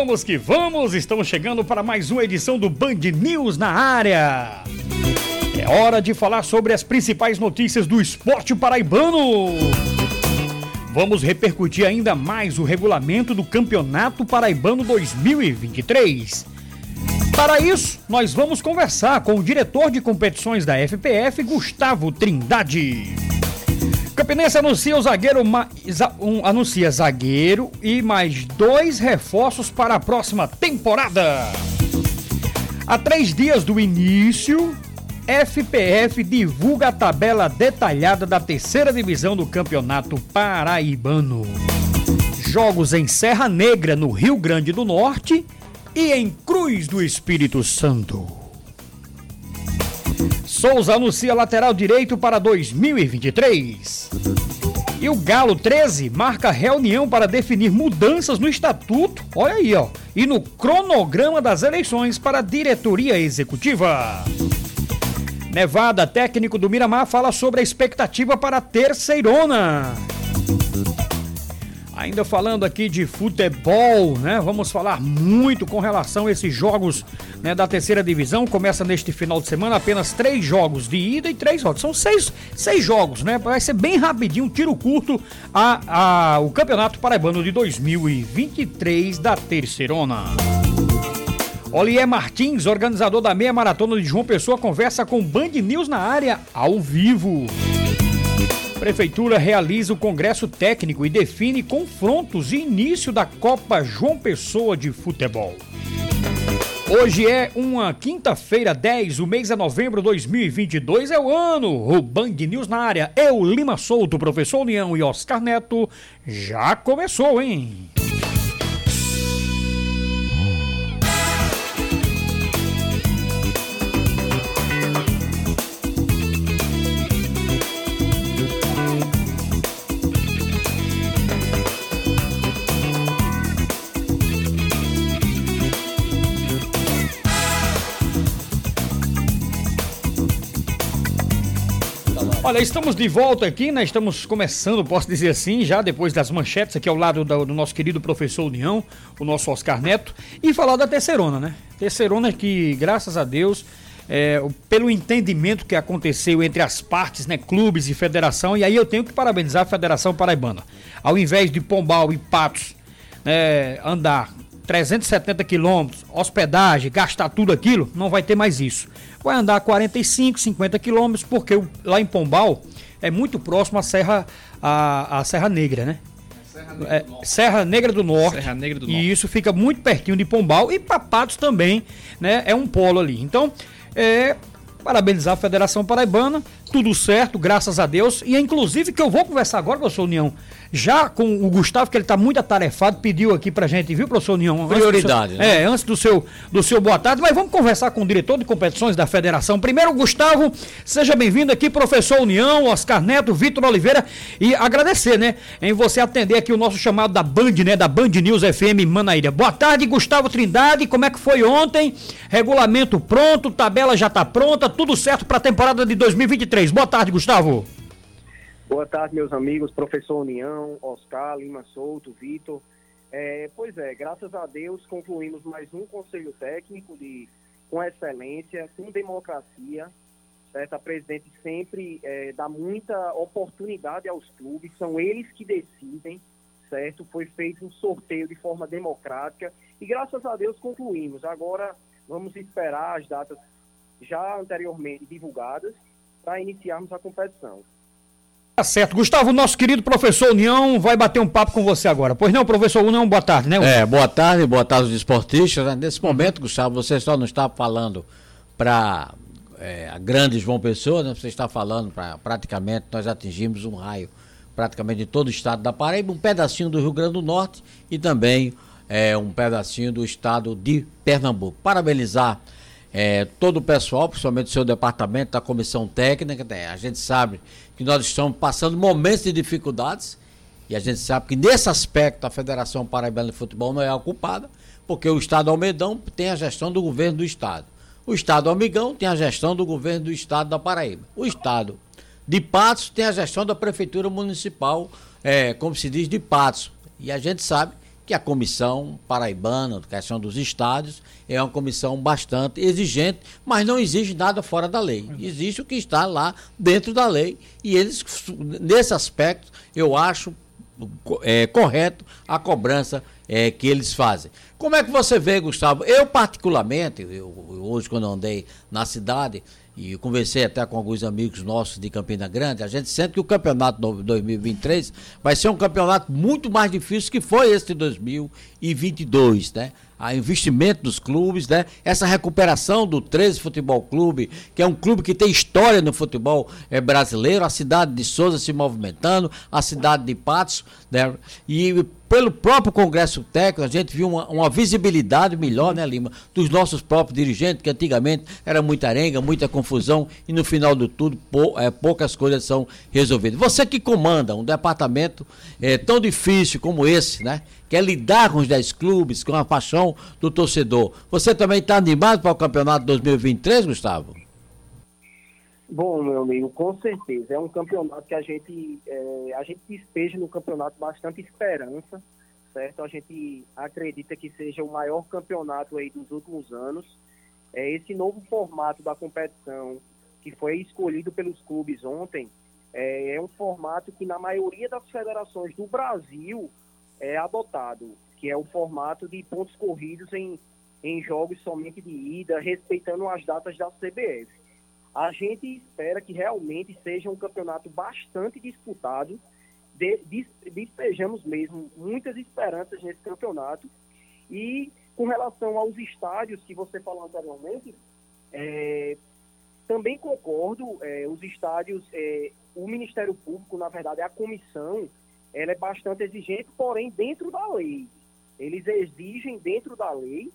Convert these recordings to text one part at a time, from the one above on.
vamos que vamos! Estamos chegando para mais uma edição do Band News na área. É hora de falar sobre as principais notícias do esporte paraibano. Vamos repercutir ainda mais o regulamento do Campeonato Paraibano 2023. Para isso, nós vamos conversar com o diretor de competições da FPF, Gustavo Trindade. Campinense anuncia o zagueiro um, anuncia zagueiro e mais dois reforços para a próxima temporada. Há três dias do início, FPF divulga a tabela detalhada da terceira divisão do Campeonato Paraibano. Jogos em Serra Negra, no Rio Grande do Norte e em Cruz do Espírito Santo. Souza anuncia lateral direito para 2023. E o Galo 13 marca reunião para definir mudanças no estatuto, olha aí, ó, e no cronograma das eleições para a diretoria executiva. Nevada, técnico do Miramar, fala sobre a expectativa para a terceirona. Ainda falando aqui de futebol, né? Vamos falar muito com relação a esses jogos né, da terceira divisão. Começa neste final de semana, apenas três jogos de ida e três jogos. São seis, seis jogos, né? Vai ser bem rapidinho, um tiro curto a, a, o Campeonato Paraibano de 2023 da Terceirona. Olier Martins, organizador da meia maratona de João Pessoa, conversa com Band News na área ao vivo. Prefeitura realiza o congresso técnico e define confrontos e início da Copa João Pessoa de Futebol. Hoje é uma quinta-feira, 10, o mês é novembro de 2022, é o ano. O Band News na área. Eu, Lima Souto, professor União e Oscar Neto. Já começou, hein? Olha, estamos de volta aqui, né? Estamos começando, posso dizer assim, já depois das manchetes, aqui ao lado do, do nosso querido professor União, o nosso Oscar Neto, e falar da Terceirona, né? Terceirona que, graças a Deus, é, pelo entendimento que aconteceu entre as partes, né, clubes e federação, e aí eu tenho que parabenizar a Federação Paraibana. Ao invés de Pombal e Patos né, andar 370 quilômetros, hospedagem, gastar tudo aquilo, não vai ter mais isso vai andar 45, 50 quilômetros, porque lá em Pombal é muito próximo à Serra, à, à Serra Negra, né? Serra Negra, é, Serra Negra do Norte. Serra Negra do Norte. E isso fica muito pertinho de Pombal e Papatos também, né? É um polo ali. Então, é, parabenizar a Federação Paraibana, tudo certo, graças a Deus. E é inclusive que eu vou conversar agora, professor União, já com o Gustavo, que ele está muito atarefado, pediu aqui pra gente, viu, professor União? Prioridade, seu, né? É, antes do seu, do seu boa tarde, mas vamos conversar com o diretor de competições da federação. Primeiro, Gustavo, seja bem-vindo aqui, professor União, Oscar Neto, Vitor Oliveira, e agradecer, né, em você atender aqui o nosso chamado da Band, né, da Band News FM Manaíra. Boa tarde, Gustavo Trindade, como é que foi ontem? Regulamento pronto, tabela já está pronta, tudo certo para a temporada de 2023. Boa tarde, Gustavo. Boa tarde, meus amigos, professor União, Oscar, Lima Souto, Vitor. É, pois é, graças a Deus concluímos mais um conselho técnico de, com excelência, com democracia. Certo? A presidente sempre é, dá muita oportunidade aos clubes, são eles que decidem, certo? Foi feito um sorteio de forma democrática e graças a Deus concluímos. Agora vamos esperar as datas já anteriormente divulgadas para iniciarmos a competição. Tá certo. Gustavo, nosso querido professor União vai bater um papo com você agora. Pois não, professor União, boa tarde, né? É, boa tarde, boa tarde aos esportistas. Né? Nesse momento, Gustavo, você só não está falando para é, a grande João Pessoa, né? você está falando para praticamente nós atingimos um raio praticamente de todo o estado da Paraíba, um pedacinho do Rio Grande do Norte e também é, um pedacinho do estado de Pernambuco. Parabenizar é, todo o pessoal, principalmente o seu departamento, da comissão técnica, né? a gente sabe que nós estamos passando momentos de dificuldades e a gente sabe que nesse aspecto a Federação Paraibana de Futebol não é a culpada, porque o Estado Almedão tem a gestão do governo do Estado. O Estado Amigão tem a gestão do governo do Estado da Paraíba. O Estado de Patos tem a gestão da Prefeitura Municipal, é, como se diz, de Patos. E a gente sabe que a comissão paraibana, questão dos estádios, é uma comissão bastante exigente, mas não exige nada fora da lei. Existe o que está lá dentro da lei. E eles, nesse aspecto, eu acho é, correto a cobrança é, que eles fazem. Como é que você vê, Gustavo? Eu, particularmente, eu, hoje, quando andei na cidade, e conversei até com alguns amigos nossos de Campina Grande, a gente sente que o campeonato 2023 vai ser um campeonato muito mais difícil que foi esse de 2022, né? A investimento dos clubes, né? Essa recuperação do 13 Futebol Clube, que é um clube que tem história no futebol é, brasileiro, a cidade de Souza se movimentando, a cidade de Patos, né? E pelo próprio Congresso Técnico, a gente viu uma, uma, visibilidade melhor, né, Lima, dos nossos próprios dirigentes, que antigamente era muita arenga, muita confusão, e no final do tudo, pou, é, poucas coisas são resolvidas. Você que comanda um departamento é, tão difícil como esse, né? Quer lidar com os 10 clubes, com a paixão do torcedor. Você também está animado para o campeonato 2023, Gustavo? Bom, meu amigo, com certeza. É um campeonato que a gente, é, a gente despeja no campeonato bastante esperança, certo? A gente acredita que seja o maior campeonato aí dos últimos anos. É, esse novo formato da competição que foi escolhido pelos clubes ontem é, é um formato que na maioria das federações do Brasil é adotado, que é o formato de pontos corridos em, em jogos somente de ida, respeitando as datas da CBF. A gente espera que realmente seja um campeonato bastante disputado. De, despejamos mesmo muitas esperanças nesse campeonato. E com relação aos estádios que você falou anteriormente, é, também concordo. É, os estádios, é, o Ministério Público, na verdade, a comissão, ela é bastante exigente, porém dentro da lei. Eles exigem dentro da lei,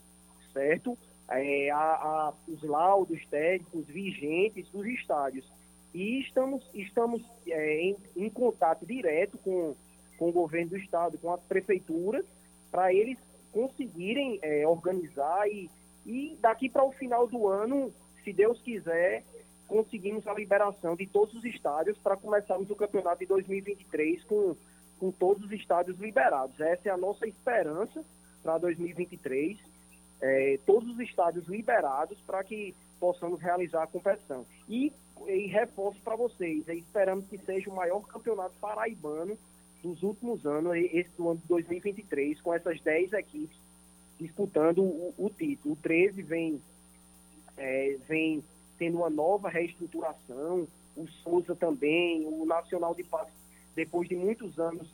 certo? é, a, a, os laudos técnicos vigentes dos estádios. E estamos, estamos é, em, em, contato direto com, com o governo do estado, com as prefeituras, para eles conseguirem é, organizar e, e daqui para o final do ano, se Deus quiser, conseguimos a liberação de todos os estádios para começarmos o campeonato de 2023 com, com todos os estádios liberados. Essa é a nossa esperança para 2023 é, todos os estádios liberados para que possamos realizar a competição. E, e reforço para vocês, esperamos que seja o maior campeonato paraibano dos últimos anos, esse do ano de 2023, com essas 10 equipes disputando o, o título. O 13 vem, é, vem tendo uma nova reestruturação, o Souza também, o Nacional de Paz, depois de muitos anos,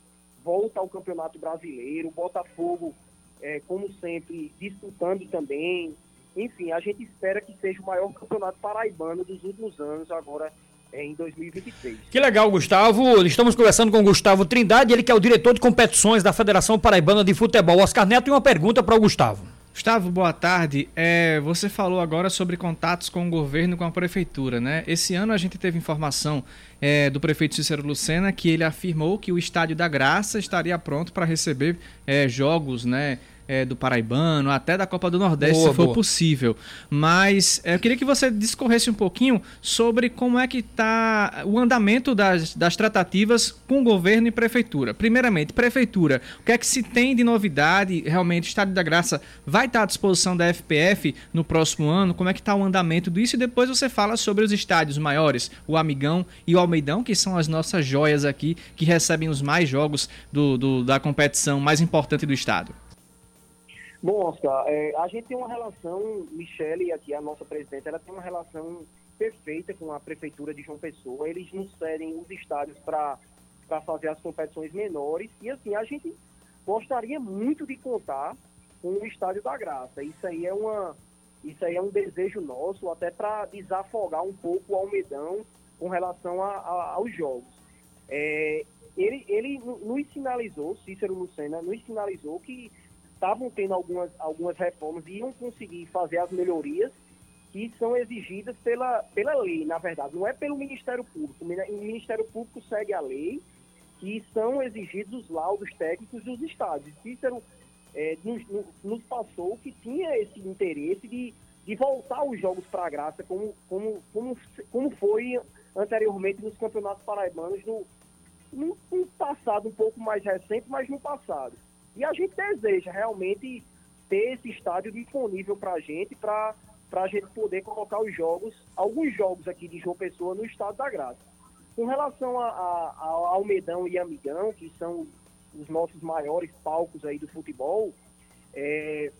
volta ao Campeonato Brasileiro, Botafogo é, como sempre, disputando também. Enfim, a gente espera que seja o maior campeonato paraibano dos últimos anos, agora é, em 2023. Que legal, Gustavo. Estamos conversando com o Gustavo Trindade, ele que é o diretor de competições da Federação Paraibana de Futebol. Oscar Neto, e uma pergunta para o Gustavo. Gustavo, boa tarde. É, você falou agora sobre contatos com o governo, com a prefeitura, né? Esse ano a gente teve informação é, do prefeito Cícero Lucena que ele afirmou que o Estádio da Graça estaria pronto para receber é, jogos, né? É, do Paraibano, até da Copa do Nordeste, boa, se for boa. possível. Mas é, eu queria que você discorresse um pouquinho sobre como é que está o andamento das, das tratativas com governo e prefeitura. Primeiramente, prefeitura, o que é que se tem de novidade? Realmente, o Estádio da Graça vai estar à disposição da FPF no próximo ano? Como é que está o andamento disso? E depois você fala sobre os estádios maiores, o Amigão e o Almeidão, que são as nossas joias aqui, que recebem os mais jogos do, do da competição mais importante do estado. Bom, Oscar, é, a gente tem uma relação, Michele, aqui a nossa presidente, ela tem uma relação perfeita com a prefeitura de João Pessoa. Eles nos cedem os estádios para fazer as competições menores. E assim, a gente gostaria muito de contar com o Estádio da Graça. Isso aí é uma. Isso aí é um desejo nosso, até para desafogar um pouco o Almedão com relação a, a, aos jogos. É, ele, ele nos sinalizou, Cícero Lucena nos sinalizou que estavam tendo algumas, algumas reformas e iam conseguir fazer as melhorias que são exigidas pela, pela lei, na verdade, não é pelo Ministério Público. O Ministério Público segue a lei e são exigidos os laudos técnicos dos estádios. Cícero é, nos, nos, passou que tinha esse interesse de, de voltar os jogos para a graça, como, como, como, como foi anteriormente nos campeonatos paraibanos, no, no, no passado um pouco mais recente, mas no passado. E a gente deseja realmente ter esse estádio disponível para a gente, para a gente poder colocar os jogos, alguns jogos aqui de João Pessoa no estado da Graça. Com relação a, Almedão e Amigão, que são os nossos maiores palcos aí do futebol, é,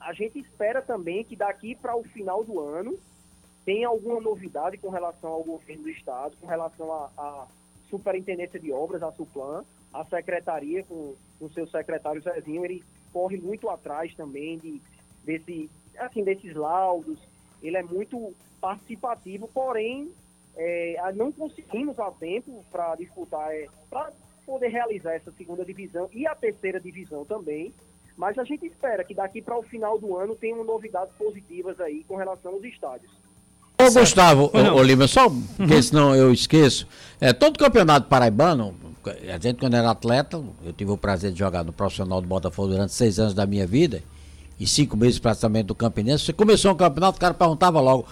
a gente espera também que daqui para o final do ano tenha alguma novidade com relação ao governo do estado, com relação à superintendência de obras, a Suplan, a secretaria com o seu secretário Zezinho, ele corre muito atrás também de, desse, assim, desses laudos, ele é muito participativo, porém é, não conseguimos a tempo para disputar, é, para poder realizar essa segunda divisão e a terceira divisão também, mas a gente espera que daqui para o final do ano tenham novidades positivas aí com relação aos estádios. Ô, Gustavo, ô, Lima, só uhum. porque senão eu esqueço. É, todo campeonato paraibano, a gente quando era atleta, eu tive o prazer de jogar no profissional do Botafogo durante seis anos da minha vida, e cinco meses praticamente do Campinense. Você começou um campeonato, o cara perguntava logo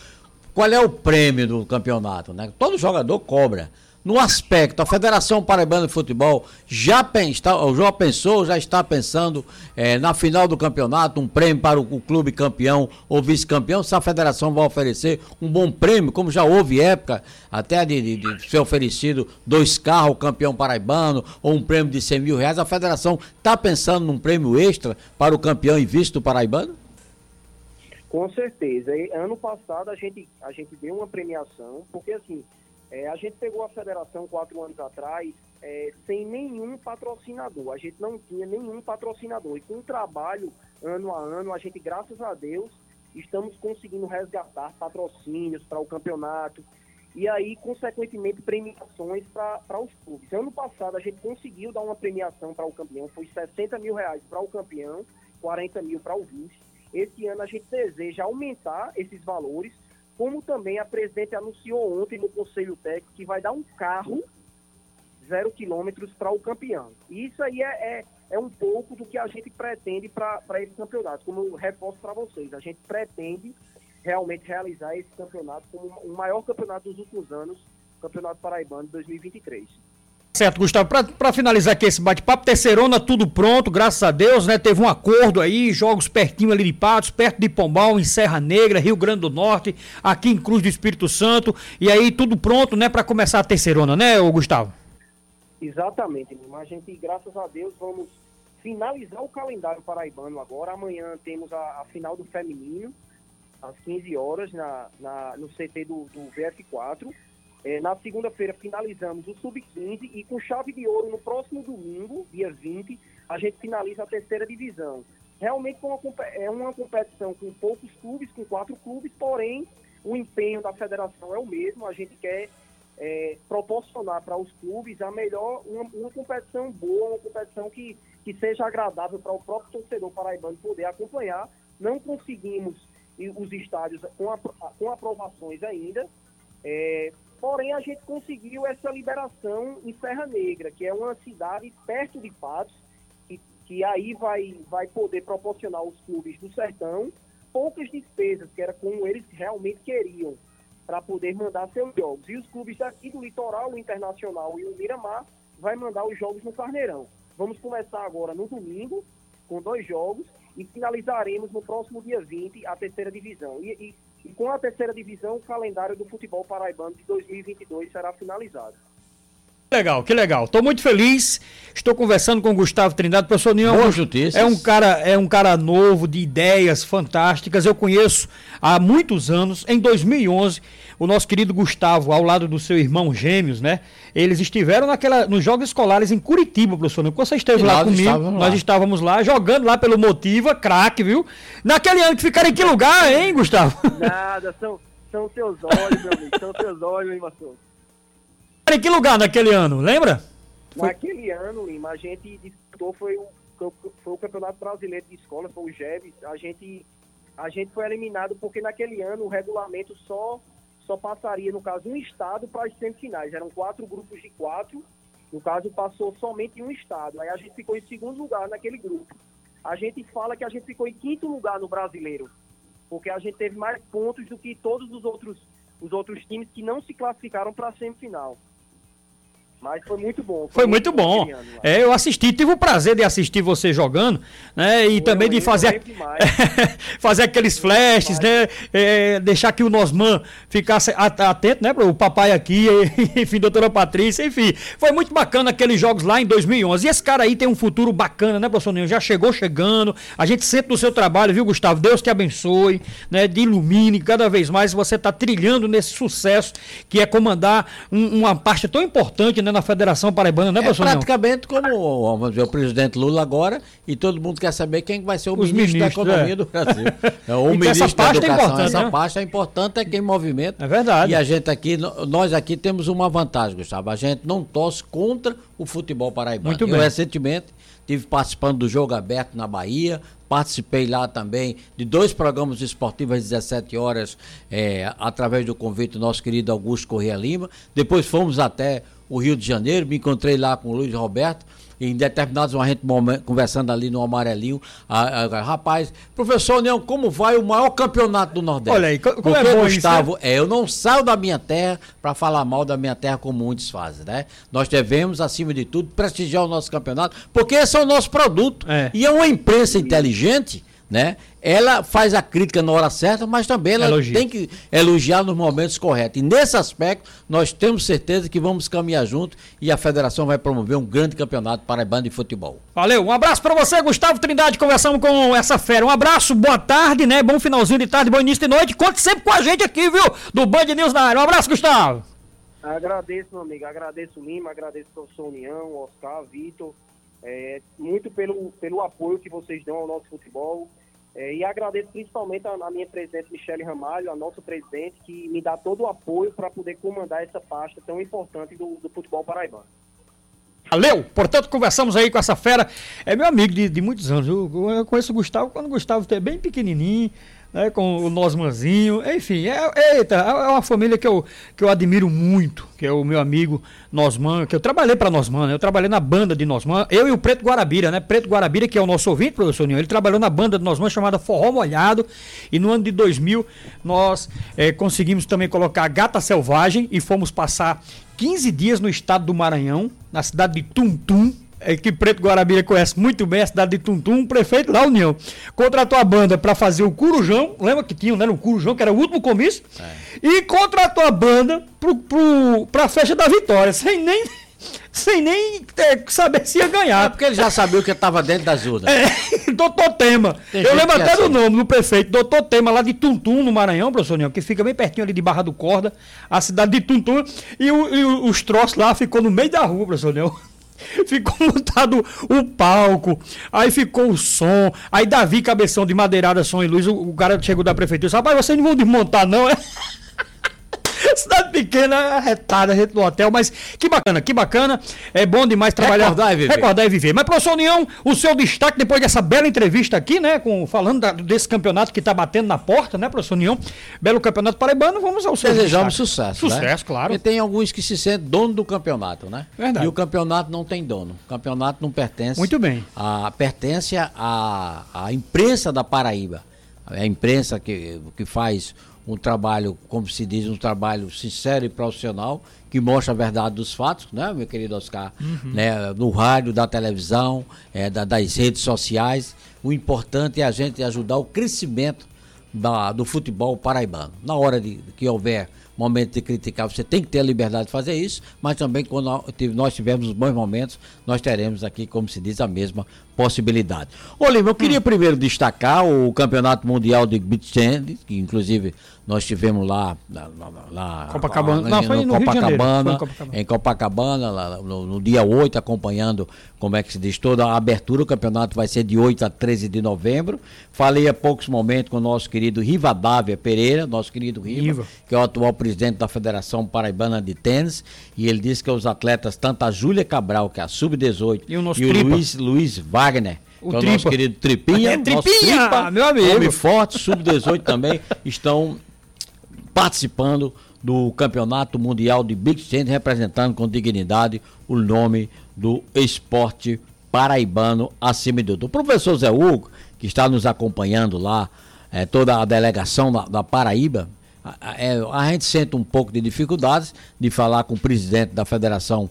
qual é o prêmio do campeonato, né? Todo jogador cobra no aspecto, a Federação Paraibana de Futebol já, pensa, já pensou, já está pensando é, na final do campeonato, um prêmio para o, o clube campeão ou vice-campeão, se a federação vai oferecer um bom prêmio, como já houve época até de, de, de ser oferecido dois carros campeão paraibano ou um prêmio de 100 mil reais, a federação está pensando num prêmio extra para o campeão e vice do paraibano? Com certeza. Ano passado a gente, a gente deu uma premiação, porque assim, é, a gente pegou a federação quatro anos atrás é, sem nenhum patrocinador. A gente não tinha nenhum patrocinador. E com o trabalho, ano a ano, a gente, graças a Deus, estamos conseguindo resgatar patrocínios para o campeonato. E aí, consequentemente, premiações para os clubes. Ano passado, a gente conseguiu dar uma premiação para o campeão. Foi 60 mil reais para o campeão, 40 mil para o vice. Esse ano, a gente deseja aumentar esses valores como também a presidente anunciou ontem no Conselho Técnico que vai dar um carro zero quilômetros para o campeão. Isso aí é, é, é, um pouco do que a gente pretende para esse campeonato. Como eu reforço para vocês, a gente pretende realmente realizar esse campeonato como o maior campeonato dos últimos anos, Campeonato Paraibano de 2023. Certo, Gustavo. Para finalizar aqui esse bate-papo, Terceirona, tudo pronto, graças a Deus, né? Teve um acordo aí, jogos pertinho ali de Patos, perto de Pombal, em Serra Negra, Rio Grande do Norte, aqui em Cruz do Espírito Santo. E aí, tudo pronto, né, para começar a Terceirona, né, Gustavo? Exatamente, a gente, graças a Deus, vamos finalizar o calendário paraibano agora. Amanhã temos a, a final do feminino, às 15 horas, na, na no CT do, do VF4. É, na segunda-feira finalizamos o Sub-15 e com chave de ouro no próximo domingo, dia 20, a gente finaliza a terceira divisão. Realmente é uma competição com poucos clubes, com quatro clubes, porém o empenho da federação é o mesmo. A gente quer é, proporcionar para os clubes a melhor, uma, uma, competição boa, uma competição que, que seja agradável para o próprio torcedor paraibano poder acompanhar. Não conseguimos os estádios com, a, com aprovações ainda, é, Porém, a gente conseguiu essa liberação em Serra Negra, que é uma cidade perto de Patos, que, que aí vai, vai poder proporcionar aos clubes do sertão poucas despesas, que era como eles realmente queriam, para poder mandar seus jogos. E os clubes daqui do litoral, o Internacional e o Miramar, vai mandar os jogos no Carneirão. Vamos começar agora no domingo, com dois jogos, e finalizaremos no próximo dia 20 a terceira divisão. E, e e com a terceira divisão, o calendário do futebol paraibano de 2022 será finalizado. Legal, que legal. Estou muito feliz. Estou conversando com o Gustavo Trindade, professor Ninho. É um cara, é um cara novo, de ideias fantásticas. Eu conheço há muitos anos. Em 2011, o nosso querido Gustavo, ao lado do seu irmão Gêmeos, né? Eles estiveram naquela, nos Jogos Escolares em Curitiba, professor. Quando você esteve e lá comigo, estávamos nós lá. estávamos lá jogando lá pelo Motiva, craque, viu? Naquele ano que ficaram em que lugar, hein, Gustavo? Nada, são, são seus olhos, meu amigo. São seus olhos, hein, Marcelo? Em que lugar naquele ano, lembra? Naquele ano, Lima, a gente disputou, foi o, foi o Campeonato Brasileiro de Escola, foi o GEBS. A gente, a gente foi eliminado porque naquele ano o regulamento só, só passaria, no caso, um estado para as semifinais. Eram quatro grupos de quatro. No caso, passou somente um estado. Aí a gente ficou em segundo lugar naquele grupo. A gente fala que a gente ficou em quinto lugar no brasileiro, porque a gente teve mais pontos do que todos os outros, os outros times que não se classificaram para a semifinal. Mas foi muito bom. Foi, foi muito, muito bom. bom é, eu assisti, tive o prazer de assistir você jogando, né? E foi, também de fazer fazer aqueles flashes, né? É, deixar que o Nosman ficasse atento, né? O papai aqui, enfim, doutora Patrícia, enfim. Foi muito bacana aqueles jogos lá em 2011. E esse cara aí tem um futuro bacana, né, professor Nenho? Já chegou chegando. A gente sempre no seu trabalho, viu, Gustavo? Deus te abençoe, né? De ilumine cada vez mais você está trilhando nesse sucesso que é comandar um, uma parte tão importante, na Federação Paraibana, né, é professor? Praticamente como vamos dizer, o presidente Lula agora e todo mundo quer saber quem vai ser o ministro ministros, da Economia é. do Brasil. É, o ministro essa da é Educação. É essa né? parte é importante, é quem movimenta. É verdade. E a gente aqui, nós aqui temos uma vantagem, Gustavo. A gente não torce contra o futebol paraibano. Muito bem. Eu recentemente estive participando do jogo aberto na Bahia, participei lá também de dois programas esportivos às 17 horas, é, através do convite do nosso querido Augusto Correia Lima. Depois fomos até o Rio de Janeiro, me encontrei lá com o Luiz Roberto, em determinados momentos, conversando ali no amarelinho, a, a, rapaz, professor Neão, como vai o maior campeonato do Nordeste? Olha aí, como Porque, é bom Gustavo, isso, né? é, eu não saio da minha terra para falar mal da minha terra como muitos fazem, né? Nós devemos, acima de tudo, prestigiar o nosso campeonato, porque esse é o nosso produto. É. E é uma imprensa inteligente né? Ela faz a crítica na hora certa, mas também ela Elogia. tem que elogiar nos momentos corretos. E nesse aspecto, nós temos certeza que vamos caminhar junto e a federação vai promover um grande campeonato para a banda de futebol. Valeu, um abraço para você, Gustavo Trindade, conversamos com essa fera. Um abraço, boa tarde, né? Bom finalzinho de tarde, bom início de noite. Conte sempre com a gente aqui, viu? Do Band News na área. Um abraço, Gustavo. Agradeço, meu amigo. Agradeço Lima, agradeço ao professor União, Oscar, Vitor é, muito pelo, pelo apoio que vocês dão ao nosso futebol. É, e agradeço principalmente a, a, minha presidente Michele Ramalho, a nossa presidente, que me dá todo o apoio para poder comandar essa pasta tão importante do, do futebol paraibano. Valeu! Portanto, conversamos aí com essa fera. É meu amigo de, de muitos anos. Eu, eu conheço o Gustavo quando o Gustavo é bem pequenininho né, com o Nosmanzinho, enfim, é, eita, é uma família que eu, que eu admiro muito, que é o meu amigo Nosman, que eu trabalhei para Nosman, né, eu trabalhei na banda de Nosman, eu e o Preto Guarabira, né, Preto Guarabira, que é o nosso ouvinte, professor Ninho, ele trabalhou na banda de Nosman chamada Forró Molhado, e no ano de 2000 nós é, conseguimos também colocar Gata Selvagem e fomos passar 15 dias no estado do Maranhão, na cidade de Tuntum, é, que Preto Guarabira conhece muito bem a cidade de Tuntum, o prefeito da União, contratou a banda para fazer o Curujão, lembra que tinha, né, o Curujão, que era o último comício, é. e contratou a banda para a festa da vitória, sem nem sem nem é, saber se ia ganhar. É porque ele já sabia o que estava dentro das urnas. É, doutor Tema. Tem Eu lembro até é do assim. nome do prefeito, doutor Tema, lá de Tuntum, no Maranhão, professor Nião, que fica bem pertinho ali de Barra do Corda, a cidade de Tuntum, e, o, e os troços lá ficou no meio da rua, professor Nião. Ficou montado o palco, aí ficou o som, aí Davi Cabeção de Madeirada, Som e Luz, o, cara chegou da prefeitura, rapaz, vocês não vão desmontar não, é? Cidade pequena, arretada, reto do hotel, mas que bacana, que bacana. É bom demais trabalhar. Recordar e viver. Recordar e viver. Mas, professor União, o seu destaque depois dessa bela entrevista aqui, né? Com, falando da, desse campeonato que está batendo na porta, né, professor União? Belo campeonato paraibano, vamos ao seu Desejamos sucesso. Né? Sucesso, né? claro. Porque tem alguns que se sentem dono do campeonato, né? Verdade. E o campeonato não tem dono. O campeonato não pertence. Muito bem. A, pertence à, à imprensa da Paraíba. É a imprensa que, que faz um trabalho, como se diz, um trabalho sincero e profissional, que mostra a verdade dos fatos, né, meu querido Oscar? Uhum. Né, no rádio, da televisão, é, da, das redes sociais. O importante é a gente ajudar o crescimento da, do futebol paraibano. Na hora de que houver momento de criticar, você tem que ter a liberdade de fazer isso, mas também quando nós tivermos bons momentos, nós teremos aqui, como se diz, a mesma possibilidade. Lima, eu queria hum. primeiro destacar o Campeonato Mundial de Beach Tennis, que inclusive nós tivemos lá, lá Copacabana, lá, não, foi no Copacabana, Copacabana, em Copacabana, lá, no, no, dia 8, acompanhando, como é que se diz, toda a abertura, o campeonato vai ser de 8 a 13 de novembro. Falei há poucos momentos com o nosso querido Rivadavia Pereira, nosso querido Riva, Riva, que é o atual presidente da Federação Paraibana de Tênis, e ele disse que os atletas, tanto a Júlia Cabral, que é a Sub-18, e o, nosso e o Luiz, Luiz Wagner, o, que é o nosso querido Tripinha, é, Tripinha tripa, meu amigo. Homem forte, sub-18 também, estão participando do Campeonato Mundial de Big Tennis, representando com dignidade o nome do esporte paraibano acima de tudo. O professor Zé Hugo, que está nos acompanhando lá, é, toda a delegação da, da Paraíba, a, a, é, a gente sente um pouco de dificuldades de falar com o presidente da Federação paraibana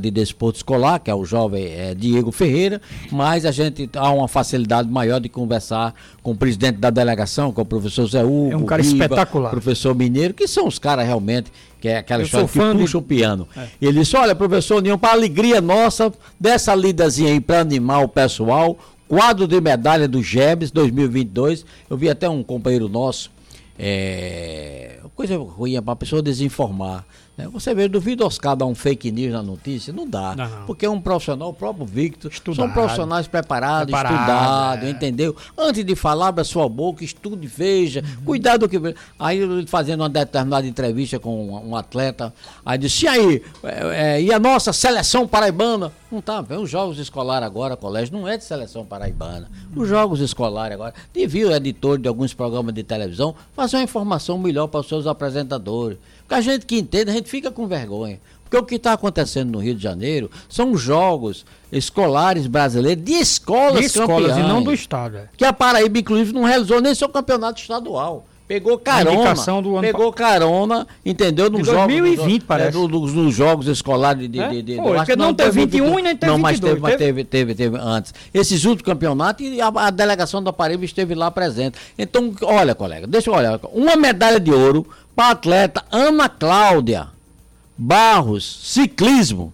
de desporto escolar, que é o jovem é, Diego Ferreira, mas a gente há uma facilidade maior de conversar com o presidente da delegação, com o professor Zé Hugo, é um cara Biba, espetacular. professor Mineiro, que são os caras realmente, que é aquela Eu história que puxa de... o piano. É. Ele disse, olha, professor União, para alegria nossa, dessa lidazinha aí para animar o pessoal, quadro de medalha do GEBS 2022, eu vi até um companheiro nosso, é, coisa ruim para a pessoa desinformar. Né? Você vê, duvido Oscar dar um fake news na notícia, não dá. Não. Porque é um profissional, o próprio Victor, Estudado. são profissionais preparados, Preparado, estudados, é. entendeu? Antes de falar, abra sua boca, estude, veja, uhum. cuidado que. Aí fazendo uma determinada entrevista com um, um atleta, aí disse, e aí, é, é, e a nossa seleção paraibana? Não tá, os jogos escolares agora, colégio, não é de seleção paraibana. Os jogos escolares agora, devia o editor de alguns programas de televisão fazer uma informação melhor para os seus apresentadores. Porque a gente que entende, a gente fica com vergonha. Porque o que está acontecendo no Rio de Janeiro são jogos escolares brasileiros de escolas, de escolas campeãs, e não do Estado. É. Que a Paraíba, inclusive, não realizou nem seu campeonato estadual. Pegou carona. pegou carona, entendeu? Nos de 2020, jogos, parece. É, nos, nos, jogos escolares de. É? de, de, Foi, porque não, não teve 21 e nem teve Não, mas, teve, mas teve, teve, teve, antes. Esses últimos campeonatos e a, a delegação da Paraíba esteve lá presente. Então, olha, colega, deixa eu olhar. Uma medalha de ouro para a atleta Ana Cláudia Barros, ciclismo.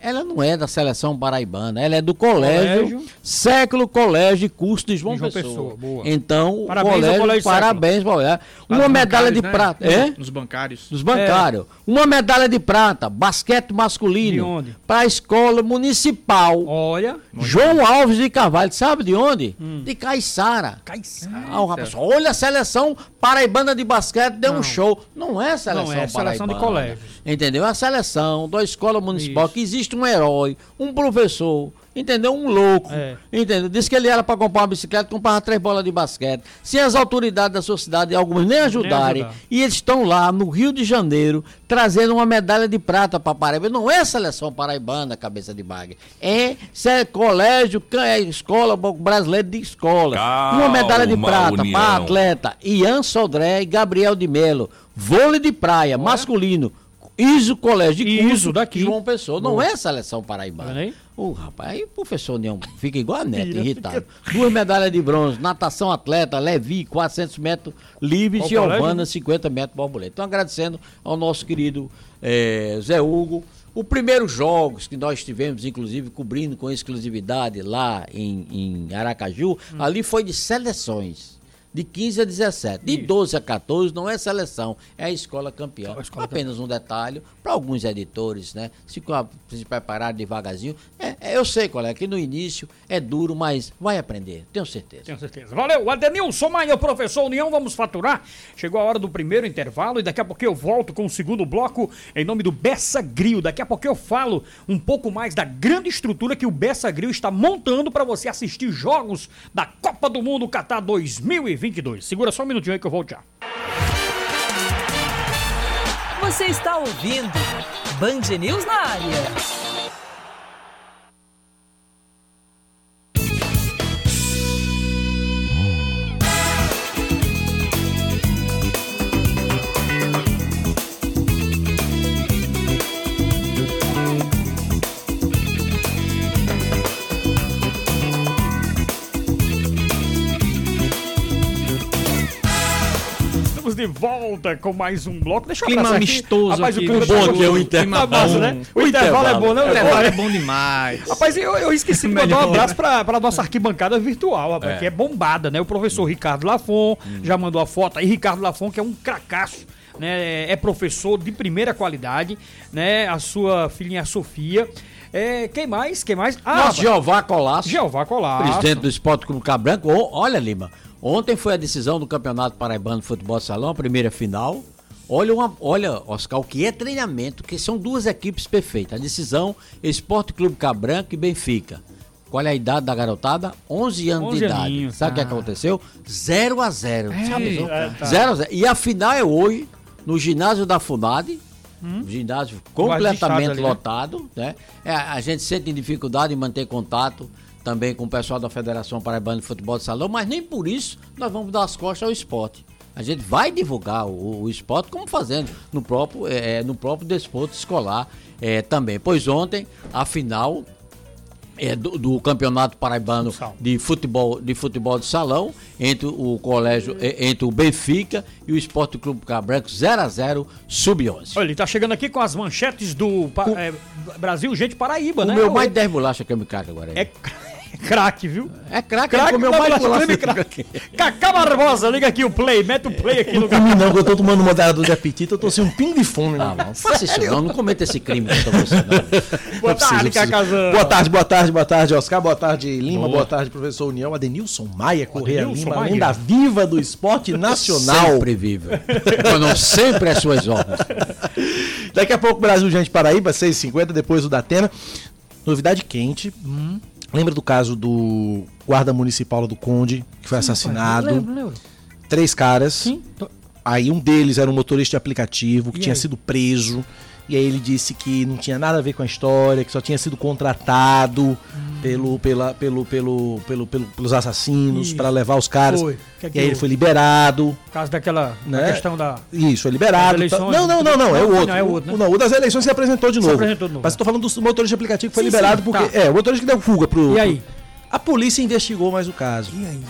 Ela não é da seleção paraibana, ela é do colégio, colégio. Século Colégio e Curso de João, João Pessoa. Pessoa então, parabéns colégio, colégio parabéns, é. Uma medalha de né? prata. É? Nos bancários. Nos bancários. É. Uma medalha de prata, basquete masculino. Para a escola municipal. Olha. João Alves de Carvalho, sabe de onde? Hum. De Caiçara. Caiçara. Ah, rapaz, olha a seleção paraibana de basquete, deu não. um show. Não é seleção Não é seleção de colégio. Entendeu? É a seleção da escola municipal Isso. que existe um herói, um professor, entendeu? Um louco, é. entendeu? Disse que ele era para comprar uma bicicleta, comprava três bolas de basquete. Se as autoridades da sua cidade, algumas nem ajudarem, nem e eles estão lá no Rio de Janeiro trazendo uma medalha de prata para Paraíba. Não é seleção paraibana, cabeça de baga. É, é colégio, é escola brasileira de escola. Calma, uma medalha de prata para atleta Ian Sodré e Gabriel de Melo. Vôlei de praia, masculino. Iso Colégio de Curso, Iso daqui. João Pessoa. Não Boa. é seleção paraibana. O oh, rapaz, aí o professor Neão fica igual a neta, irritado. Fica... Duas medalhas de bronze, natação atleta, Levi, 400 metros livres, e Giovana, 50 metros borboleta. Então, agradecendo ao nosso querido é, Zé Hugo. O primeiro jogos que nós tivemos, inclusive, cobrindo com exclusividade lá em, em Aracaju, hum. ali foi de seleções de 15 a 17. De Isso. 12 a 14 não é seleção, é a escola campeã. A escola Apenas campeã. um detalhe para alguns editores, né? Se, se preparar devagarzinho. É, é, eu sei, colega, que no início é duro, mas vai aprender, tenho certeza. Tenho certeza. Valeu, Adenilson Maia, professor União, vamos faturar. Chegou a hora do primeiro intervalo e daqui a pouco eu volto com o segundo bloco em nome do Bessa Grill. Daqui a pouco eu falo um pouco mais da grande estrutura que o Bessa Grill está montando para você assistir jogos da Copa do Mundo Qatar 2020. 22. Segura só um minutinho aí que eu volto já. Você está ouvindo Band News na área. De volta com mais um bloco. Deixa eu clima amistoso Rapaz, aqui. O clima bom que é o intervalo. Tá massa, né? O, o intervalo, intervalo, é bom, né? O intervalo é bom demais. Rapaz, eu, eu esqueci de mandar um abraço pra, pra nossa arquibancada virtual, rapaz, é. que é bombada, né? O professor Ricardo Lafon hum. já mandou a foto aí. Ricardo Lafon, que é um cracaço. Né, é professor de primeira qualidade, né? A sua filhinha Sofia. É, quem mais? Quem mais? Ah, Nossa, Jeová Colasso. Jeová Colasso. Presidente do Esporte Clube Cabranco. Olha, Lima, Ontem foi a decisão do Campeonato Paraibano de Futebol Salão, a primeira final. Olha, uma, olha, Oscar, o que é treinamento, que são duas equipes perfeitas. A decisão, Esporte Clube Cabranco e Benfica. Qual é a idade da garotada? 11 anos 11 de idade. Aninhos, Sabe o que aconteceu? 0 a 0 é, Sabe? É, tá. 0 a 0 E a final é hoje, no ginásio da FUNAD. Hum? Ginásio completamente ali, né? lotado. Né? É, a gente sente dificuldade em manter contato também com o pessoal da Federação Paraibana de Futebol de Salão, mas nem por isso nós vamos dar as costas ao esporte. A gente vai divulgar o, o esporte como fazendo no próprio, é, no próprio desporto escolar é, também. Pois ontem, a final é, do, do, Campeonato Paraibano de futebol, de futebol de salão entre o colégio, é, entre o Benfica e o Esporte Clube Cabranco 0 a 0 sub-11. Olha, ele tá chegando aqui com as manchetes do o... é, Brasil Gente Paraíba, o né? O meu mais 10 bolachas que eu me cago agora. Aí. É craque, viu? É craque, craque comeu mais bolacha craque. Cacá Barbosa, liga aqui o play, mete o play aqui no canal. Não, eu tô tomando moderador de apetite, eu tô sem um pingo de fome. Ah, não, faça isso não, não cometa esse crime contra você, não. Boa tarde, Cacazão. Boa tarde, boa tarde, boa tarde, Oscar, boa tarde, Lima, boa, boa tarde, professor União, Adenilson Maia, Correia Lima, Maia. lenda viva do esporte nacional. Sempre viva. Quando sempre as suas ordens. Daqui a pouco, Brasil Gente Paraíba, 6h50, depois o da Atena. Novidade quente. Hum. Lembra do caso do guarda municipal do Conde, que foi Sim, assassinado? Lembro, lembro. Três caras. Sim. Aí um deles era um motorista de aplicativo que e tinha aí? sido preso. E aí ele disse que não tinha nada a ver com a história, que só tinha sido contratado hum. pelo, pela, pelo, pelo, pelo, pelo, pelos assassinos para levar os caras. E aí ele foi liberado. Por causa daquela né? questão da. Isso, foi liberado. Eleições, não, não, não, não, é o outro. Não, é o outro, né? O das eleições se apresentou de novo. Se apresentou de novo. Mas eu tô falando do motorista de aplicativo que foi liberado porque. Tá. É, o motorista que deu fuga pro. E aí? A polícia investigou mais o caso. E aí?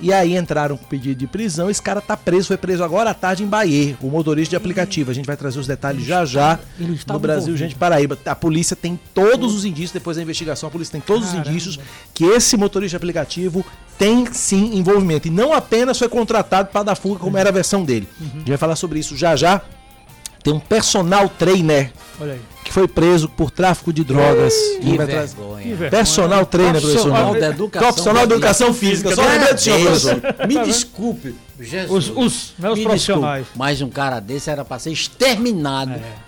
E aí entraram com pedido de prisão. Esse cara tá preso, foi preso agora à tarde em Bahia, o motorista de aplicativo. A gente vai trazer os detalhes já já no Brasil, envolvido. gente, Paraíba. A polícia tem todos os indícios, depois da investigação, a polícia tem todos Caramba. os indícios que esse motorista de aplicativo tem sim envolvimento. E não apenas foi contratado para dar fuga, como era a versão dele. Uhum. A gente vai falar sobre isso já já. Tem um personal trainer. Olha aí que foi preso por tráfico de drogas. Que vergonha. Personal trainer, professor. Profissional da educação, profissional da educação física. Só lembrei do senhor, professor. Me desculpe, Jesus. Os, os meus profissionais. Desculpe, mas um cara desse era para ser exterminado. É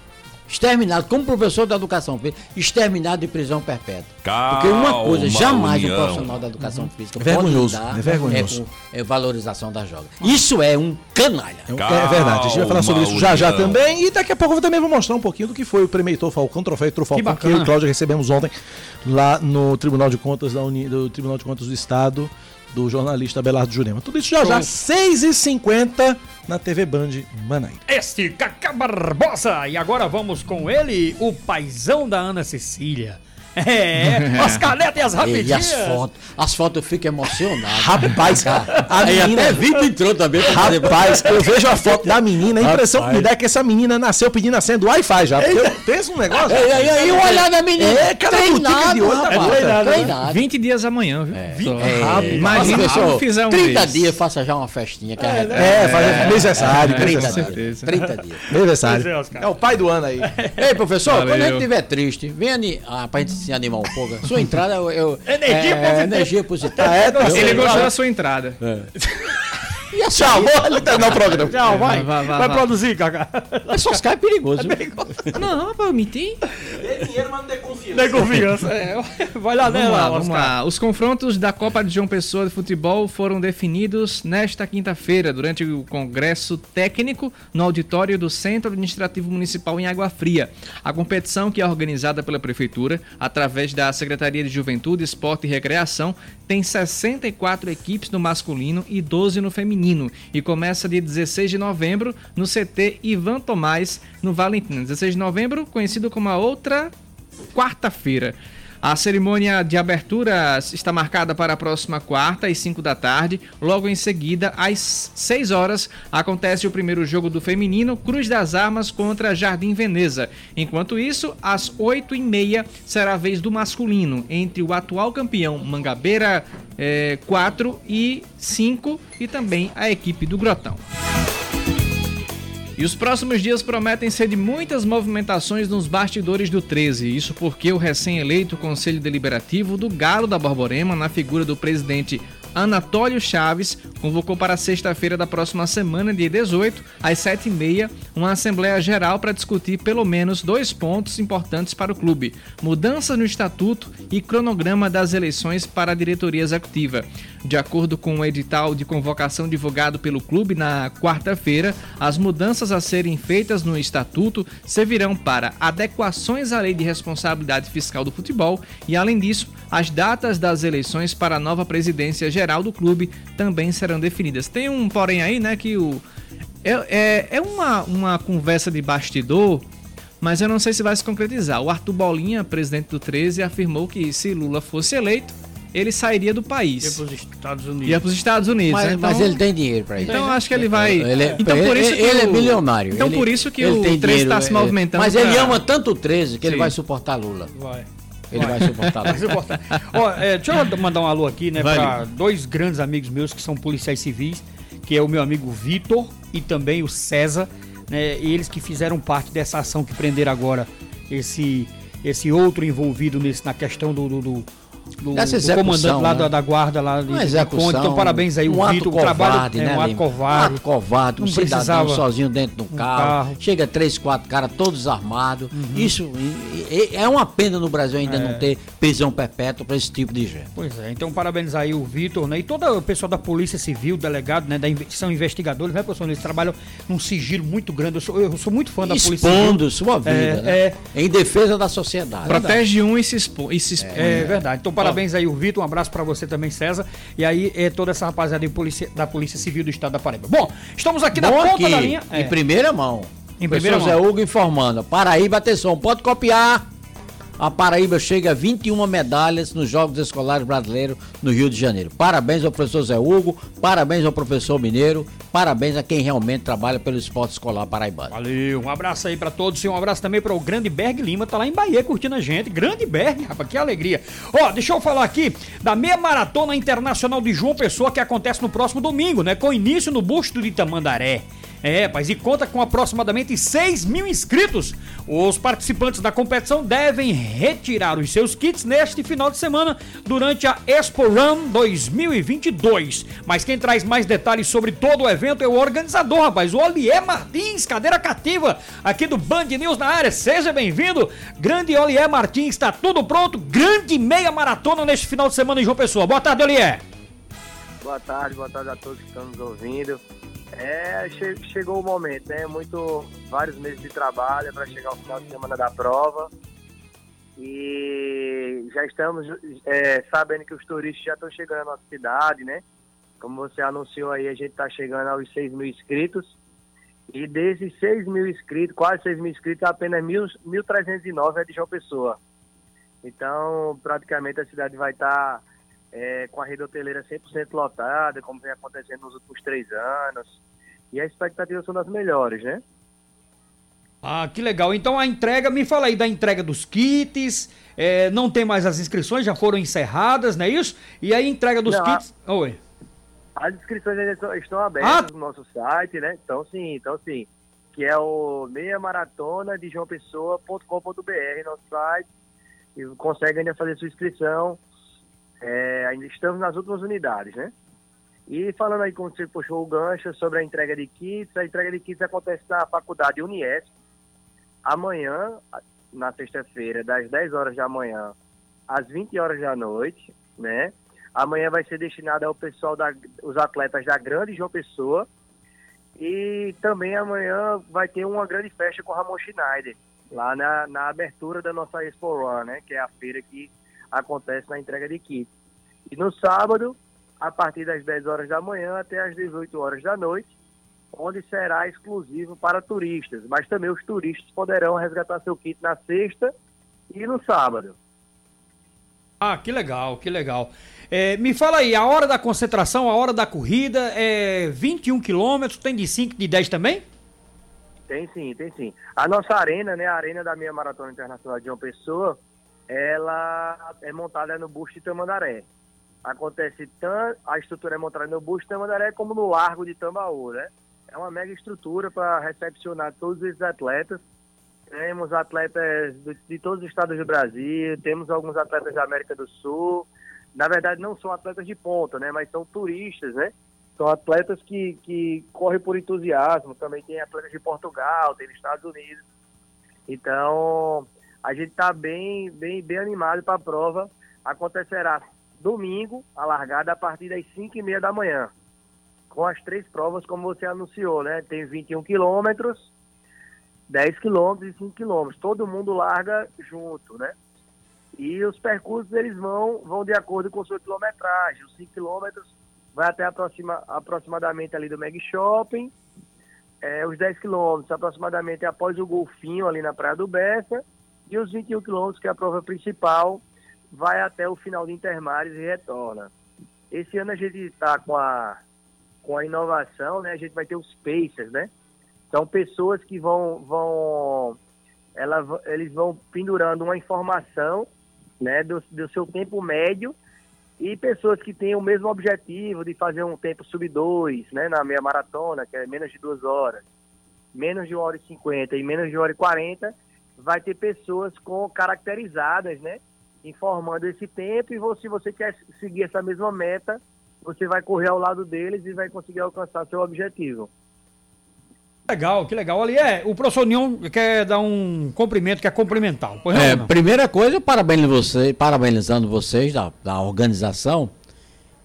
exterminado, como professor da educação física, exterminado de prisão perpétua. Calma, Porque uma coisa, jamais união. um profissional da educação uhum. física é vergonhoso, pode lidar é vergonhoso. É, com, é valorização da joga. Isso é um canalha. É, é, verdade, a gente vai falar sobre isso já já também e daqui a pouco eu também vou mostrar um pouquinho do que foi o Premeitor Falcão, troféu Trofalcão, que, que eu e Cláudia recebemos ontem lá no Tribunal de Contas da Uni, do Tribunal de Contas do Estado do jornalista Belardo Jurema. Tudo isso já já, 6h50 na TV Band Manaíra. Este Cacá Barbosa. E agora vamos com ele, o paizão da Ana Cecília. É, as canetas e as rapidinhas. E as fotos. As fotos eu fico emocionado. Rapaz, a menina. Até Vitor entrou também. Rapaz, eu vejo a foto da menina, a impressão Rapaz. que me dá é que essa menina nasceu pedindo a senha do Wi-Fi já. Porque eu penso um negócio. E aí, o olhar da menina. É, cara, treinado, de olho, é treinado, treinado. 20 dias amanhã, viu? É. É. Imagina se eu fizer um 30 mês. dias, faça já uma festinha. Que é, é, é, faz necessário. 30 dias. 30 dias. Necessário. É o pai do ano aí. Ei, professor, quando a gente estiver triste, venha ah, pra gente se animar um pouco. Sua entrada, eu. eu energia é, positiva. Energia positiva. Ah, é, tá Ele gostou da sua entrada. É. E Tchau, vou terminar o programa. Tchau, vai. Vai, vai, vai produzir, Cacá. Mas só Sky é perigoso. É perigoso. Não, pra omitir. Dê dinheiro, mas não dê confiança. Dê confiança. É, vai lá vamos lá, vamos lá. Os confrontos da Copa de João Pessoa de Futebol foram definidos nesta quinta-feira, durante o Congresso Técnico no auditório do Centro Administrativo Municipal em Água Fria. A competição, que é organizada pela Prefeitura, através da Secretaria de Juventude, Esporte e Recreação, tem 64 equipes no masculino e 12 no feminino feminino e começa dia 16 de novembro no CT Ivan Tomás, no Valentina. 16 de novembro, conhecido como a outra quarta-feira. A cerimônia de abertura está marcada para a próxima quarta, às 5 da tarde. Logo em seguida, às 6 horas, acontece o primeiro jogo do feminino, Cruz das Armas contra Jardim Veneza. Enquanto isso, às 8 e meia será a vez do masculino, entre o atual campeão Mangabeira é, 4 e 5 e também a equipe do Grotão. E os próximos dias prometem ser de muitas movimentações nos bastidores do 13. Isso porque o recém-eleito Conselho Deliberativo do Galo da Borborema, na figura do presidente Anatólio Chaves convocou para sexta-feira da próxima semana, dia 18, às 7h30, uma Assembleia Geral para discutir pelo menos dois pontos importantes para o clube: mudanças no estatuto e cronograma das eleições para a diretoria executiva. De acordo com o edital de convocação divulgado pelo clube na quarta-feira, as mudanças a serem feitas no estatuto servirão para adequações à lei de responsabilidade fiscal do futebol e, além disso, as datas das eleições para a nova presidência geral do clube também serão definidas. Tem um porém aí, né, que o é, é, é uma, uma conversa de bastidor, mas eu não sei se vai se concretizar. O Arthur Bolinha, presidente do 13, afirmou que se Lula fosse eleito, ele sairia do país. Ia para os Estados Unidos. Ia para os Estados Unidos. Mas, né? mas Então- ele tem dinheiro para isso. Então eu acho que ele vai. Ele é- então por isso que ele é o- bilionário. Então Ele- por isso que ele o tem 13 está se é- movimentando. Mas ele pra- ama tanto o 13 que ele Sim. vai suportar Lula. Vai. Ele vai, suportar Vai Lula. suportar. Ó, é, deixa eu mandar um alô aqui, né, Vai, para dois grandes amigos meus que são policiais civis, que é o meu amigo Vitor e também o César, né, eles que fizeram parte dessa ação que prenderam agora esse esse outro envolvido nesse, na questão do, do, do, do- do execução, comandante lá né? da, da guarda lá de, de. Conde. Então parabéns aí o um ato Vitor, o covarde, trabalho né, é um ato covarde. Um ato covarde, um Não cidadão precisava sozinho dentro de um carro. carro. Uhum. Chega três, quatro caras todos armados. Isso e- e- é uma pena no Brasil ainda É. não ter prisão perpétua para esse tipo de gente. Pois é, então parabéns aí o Vitor, né? E todo o pessoal da Polícia Civil, delegado, né? Da, são investigadores, né, professor? Eles trabalham num sigilo muito grande. Eu sou, eu sou muito fã da Polícia Expondo Civil. sua vida, É, né? é. Em defesa da sociedade. Protege um e se expõe. E se expõe. É verdade. Então, parabéns aí, o Vitor. Um abraço pra você também, César. E aí, é toda essa rapaziada de polícia, da Polícia Civil do Estado da Paraíba. Bom, estamos aqui na Bom ponta aqui, da linha. É. em primeira mão. Em primeira Zé mão. Hugo informando. Paraíba, atenção, pode copiar. A Paraíba chega a 21 medalhas nos Jogos Escolares Brasileiros no Rio de Janeiro. Parabéns ao professor Zé Hugo, parabéns ao professor Mineiro, parabéns a quem realmente trabalha pelo esporte escolar paraibano. Valeu, um abraço aí pra todos e um abraço também para o Grande Berg Lima, tá lá em Bahia curtindo a gente. Grande Berg, rapaz, que alegria. Ó, deixa eu falar aqui da meia maratona internacional de João Pessoa que acontece no próximo domingo, né? Com início no busto de Tamandaré. É, rapaz, e conta com aproximadamente 6 mil inscritos. Os participantes da competição devem retirar os seus kits neste final de semana durante a Expo Run 2022. Mas quem traz mais detalhes sobre todo o evento é o organizador, rapaz, o Olier Martins, cadeira cativa, aqui do Band News na área. Seja bem-vindo. Grande Olier Martins, está tudo pronto. Grande meia maratona neste final de semana em João Pessoa. Boa tarde, Olier. Boa tarde, boa tarde a todos que estão nos ouvindo. É, che- chegou o momento, né? Muito, vários meses de trabalho para chegar ao final de semana da prova. E já estamos é, sabendo que os turistas já estão chegando na nossa cidade, né? Como você anunciou aí, a gente está chegando aos 6 mil inscritos. E desses 6 mil inscritos, quase 6 mil inscritos, apenas 1.000 1.309 é de João Pessoa. Então, praticamente a cidade vai estar é, com a rede hoteleira 100% lotada, como vem acontecendo nos últimos três anos. E as expectativas são das melhores, né? Ah, que legal. Então a entrega, me fala aí da entrega dos kits. é, não tem mais as inscrições, já foram encerradas, não é isso? E aí, entrega dos Não, kits. Oi. As inscrições ainda estão- abertas Ah! no nosso site, né? Então sim, então sim. Que é o meia maratona de João Pessoa.com.br, nosso site. E consegue ainda fazer sua inscrição. É, ainda estamos nas últimas unidades, né? E falando aí, como você puxou o gancho sobre a entrega de kits, a entrega de kits acontece na faculdade Uniesp, amanhã, na sexta-feira, das 10 horas da manhã às 20 horas da noite, né? Amanhã vai ser destinada ao pessoal da os atletas da Grande João Pessoa. E também amanhã vai ter uma grande festa com o Ramon Schneider, lá na, na abertura da nossa Expo Run, né? Que é a feira que acontece na entrega de kits. E no sábado, a partir das 10 horas da manhã até as 18 horas da noite, onde será exclusivo para turistas. Mas também os turistas poderão resgatar seu kit na sexta e no sábado. Ah, que legal, que legal. É, me fala aí, a hora da concentração, a hora da corrida é 21 quilômetros, tem de 5 de 10 também? Tem sim, tem sim. A nossa arena, né, a arena da minha maratona internacional de João Pessoa, ela é montada no busto de Tamandaré. Acontece tanto, a estrutura é montada no busto de Tamandaré como no Largo de Tambaú, né? É uma mega estrutura para recepcionar todos esses atletas. Temos atletas de todos os estados do Brasil, temos alguns atletas da América do Sul. Na verdade, não são atletas de ponta, né? Mas são turistas, né? São atletas que, que correm por entusiasmo. Também tem atletas de Portugal, tem dos Estados Unidos. Então, a gente está bem, bem, bem animado para a prova. Acontecerá domingo, a largada, a partir das 5 e meia da manhã. Com as três provas, como você anunciou, né? Tem 21 quilômetros, 10 quilômetros e 5 quilômetros. Todo mundo larga junto, né? E os percursos, eles vão, vão de acordo com sua quilometragem. Os 5 quilômetros vai até aproxima, aproximadamente ali do Meg Shopping. é, os 10 quilômetros aproximadamente após o Golfinho, ali na Praia do Bessa, e os 21 quilômetros, que é a prova principal, vai até o final de Intermares e retorna. Esse ano a gente está com a, com a inovação, né? A gente vai ter os Pacers, né? São pessoas que vão, vão ela, eles vão pendurando uma informação né, do, do seu tempo médio e pessoas que têm o mesmo objetivo de fazer um tempo sub 2, né, na meia maratona, que é menos de duas horas, menos de 1 hora e 50 e menos de 1 hora e 40, vai ter pessoas com caracterizadas, né, informando esse tempo e se você quer seguir essa mesma meta, você vai correr ao lado deles e vai conseguir alcançar seu objetivo. Legal, que legal. Ali é, o professor União quer dar um cumprimento, quer cumprimentar. É, primeira coisa, parabéns você, parabenizando vocês da, da organização.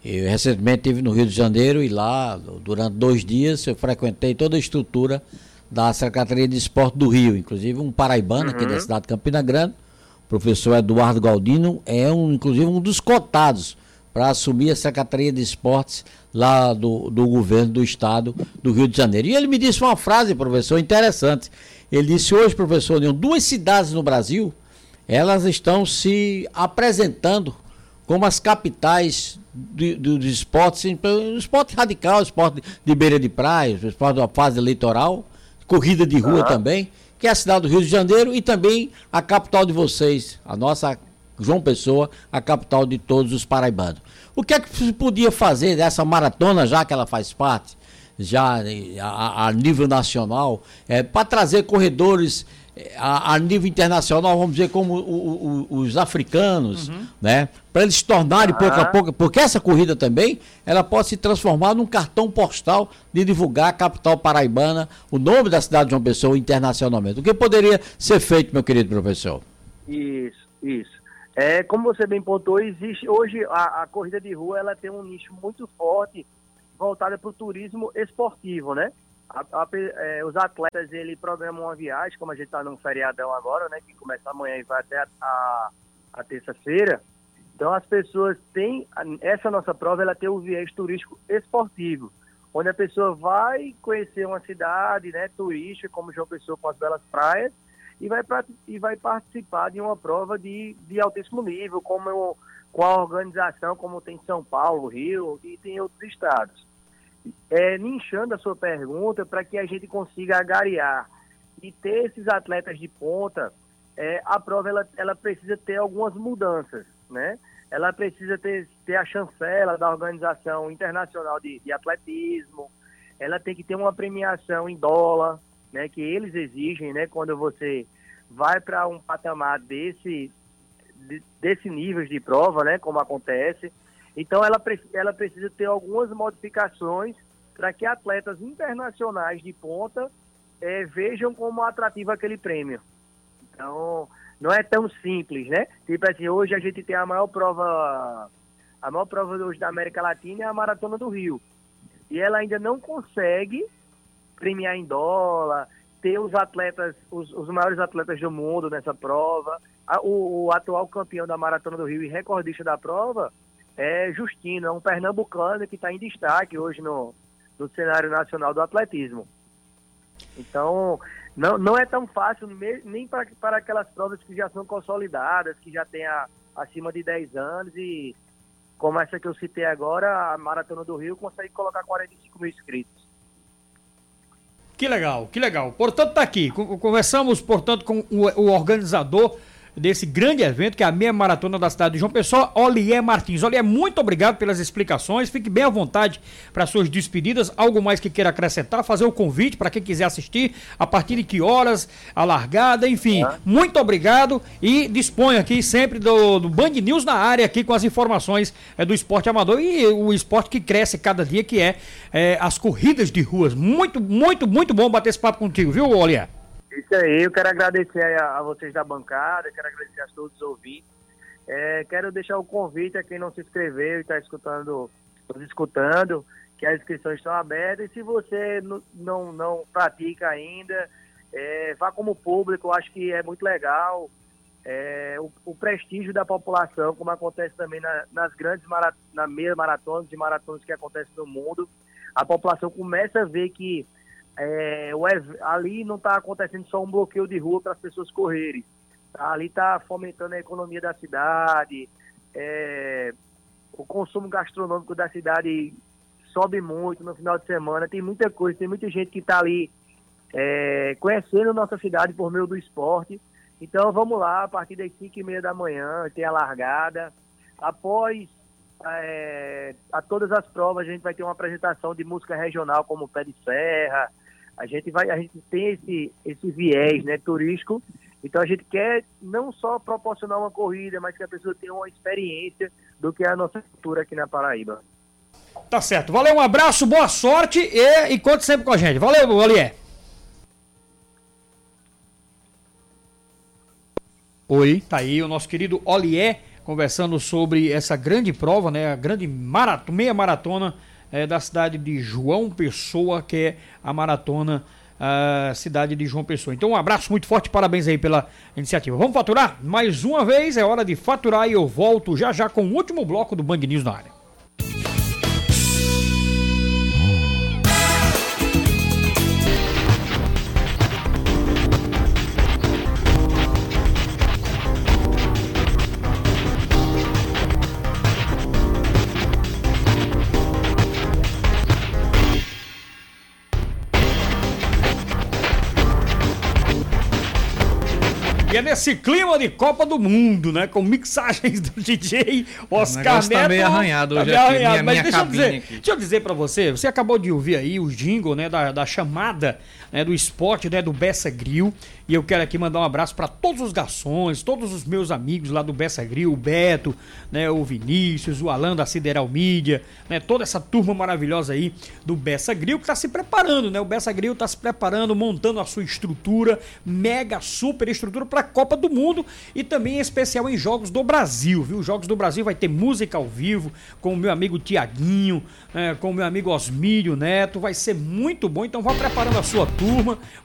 Eu recentemente estive no Rio de Janeiro e lá, durante dois dias, eu frequentei toda a estrutura da Secretaria de Esporte do Rio, inclusive um paraibano uhum. aqui da cidade de Campina Grande, o professor Eduardo Galdino, é um, inclusive um dos cotados para assumir a Secretaria de Esportes lá do, do governo do estado do Rio de Janeiro. E ele me disse uma frase, professor, interessante. Ele disse hoje, professor, duas cidades no Brasil, elas estão se apresentando como as capitais dos esportes, esporte radical, esporte de beira de praia, esporte da fase eleitoral, corrida de rua uhum. também, que é a cidade do Rio de Janeiro e também a capital de vocês, a nossa João Pessoa, a capital de todos os paraibanos. O que é que se podia fazer dessa maratona, já que ela faz parte, já a, a nível nacional, é, para trazer corredores a, a, nível internacional, vamos dizer, como o, o, os africanos, uhum. né? Para eles se tornarem pouco a pouco, porque essa corrida também, ela pode se transformar num cartão postal de divulgar a capital paraibana, o nome da cidade de João Pessoa internacionalmente. O que poderia ser feito, meu querido professor? Isso, isso. É, como você bem pontuou, existe hoje a, a corrida de rua ela tem um nicho muito forte voltada para o turismo esportivo, né? A, a, é, os atletas ele programam uma viagem, como a gente está num feriadão agora, né? Que começa amanhã e vai até a, a, a terça-feira. Então as pessoas têm essa nossa prova, ela tem o viés turístico esportivo, onde a pessoa vai conhecer uma cidade, né? Turística, como João Pessoa com as belas praias e vai, e vai participar de uma prova de, de altíssimo nível, como com a organização como tem São Paulo, Rio e tem outros estados. É, ninchando a sua pergunta para que a gente consiga agariar e ter esses atletas de ponta, é, a prova ela, ela precisa ter algumas mudanças, né? Ela precisa ter, ter a chancela da Organização Internacional de, de Atletismo, ela tem que ter uma premiação em dólar, né, que eles exigem, né, quando você vai para um patamar desse de, desse nível de prova, né, como acontece. Então ela, ela precisa ter algumas modificações para que atletas internacionais de ponta é, vejam como atrativo aquele prêmio. Então não é tão simples, né? Tipo assim, hoje a gente tem a maior prova a maior prova hoje da América Latina é a Maratona do Rio. E ela ainda não consegue premiar em dólar, ter os atletas, os, os maiores atletas do mundo nessa prova. o, o, atual campeão da Maratona do Rio e recordista da prova é Justino, é um pernambucano que está em destaque hoje no, no cenário nacional do atletismo. Então, não, não é tão fácil nem para, para aquelas provas que já são consolidadas, que já tem a, acima de 10 anos e como essa que eu citei agora, a Maratona do Rio consegue colocar 45 mil inscritos. Que legal, que legal. Portanto, tá aqui. Conversamos, portanto, com o, organizador desse grande evento, que é a meia maratona da cidade de João Pessoa, Olier Martins. Olier, muito obrigado pelas explicações. Fique bem à vontade para suas despedidas. Algo mais que queira acrescentar, fazer o convite para quem quiser assistir, a partir de que horas, a largada, enfim. É. Muito obrigado e disponha aqui sempre do, do Band News na área, aqui com as informações é, do esporte amador e o esporte que cresce cada dia, que é, é as corridas de ruas. Muito, muito, muito bom bater esse papo contigo, viu, Olier? Isso aí, eu quero agradecer a, a vocês da bancada, quero agradecer a todos os ouvintes. É, quero deixar o convite a quem não se inscreveu e está escutando, escutando, que as inscrições estão abertas. E se você não, não, não pratica ainda, é, vá como público, eu acho que é muito legal. É, o, o, prestígio da população, como acontece também na, nas grandes marat na meia maratonas e maratonas que acontecem no mundo, a população começa a ver que é, ali não está acontecendo só um bloqueio de rua para as pessoas correrem. Tá? Ali está fomentando a economia da cidade, é, o consumo gastronômico da cidade sobe muito no final de semana. Tem muita coisa, tem muita gente que está ali é, conhecendo nossa cidade por meio do esporte. Então vamos lá, a partir das 5 e meia da manhã, tem a largada. Após é, a todas as provas, a gente vai ter uma apresentação de música regional como Pé de Serra. A gente vai, a gente tem esse, esse viés né, turístico. Então a gente quer não só proporcionar uma corrida, mas que a pessoa tenha uma experiência do que é a nossa cultura aqui na Paraíba. Tá certo. Valeu, um abraço, boa sorte e, e conte sempre com a gente. Valeu, Olié. Oi. Tá aí o nosso querido Olié conversando sobre essa grande prova, né? A grande maratona, meia maratona eh, da cidade de João Pessoa, que é a maratona ah, cidade de João Pessoa. Então um abraço muito forte, parabéns aí pela iniciativa. Vamos faturar? Mais uma vez, é hora de faturar e eu volto já já com o último bloco do Band News na área. Nesse clima de Copa do Mundo, né? Com mixagens do DJ Oscar negócio tá Neto. meio arranhado hoje meio aqui, arranhado. minha- Mas minha deixa eu, dizer, aqui. deixa eu dizer pra você, você acabou de ouvir aí o jingle, né? Da, da chamada né, do esporte, né? Do Bessa Grill. E eu quero aqui mandar um abraço pra todos os garçons, todos os meus amigos lá do Bessa Grill, o Beto, né? O Vinícius, o Alan da Sideral Mídia, né? Toda essa turma maravilhosa aí do Bessa Grill que tá se preparando, né? O Bessa Grill tá se preparando, montando a sua estrutura, mega super estrutura pra Copa do Mundo e também em especial em Jogos do Brasil, viu? Jogos do Brasil vai ter música ao vivo com o meu amigo Tiaguinho, né? com o meu amigo Osmílio Neto, vai ser muito bom, então vá preparando a sua turma,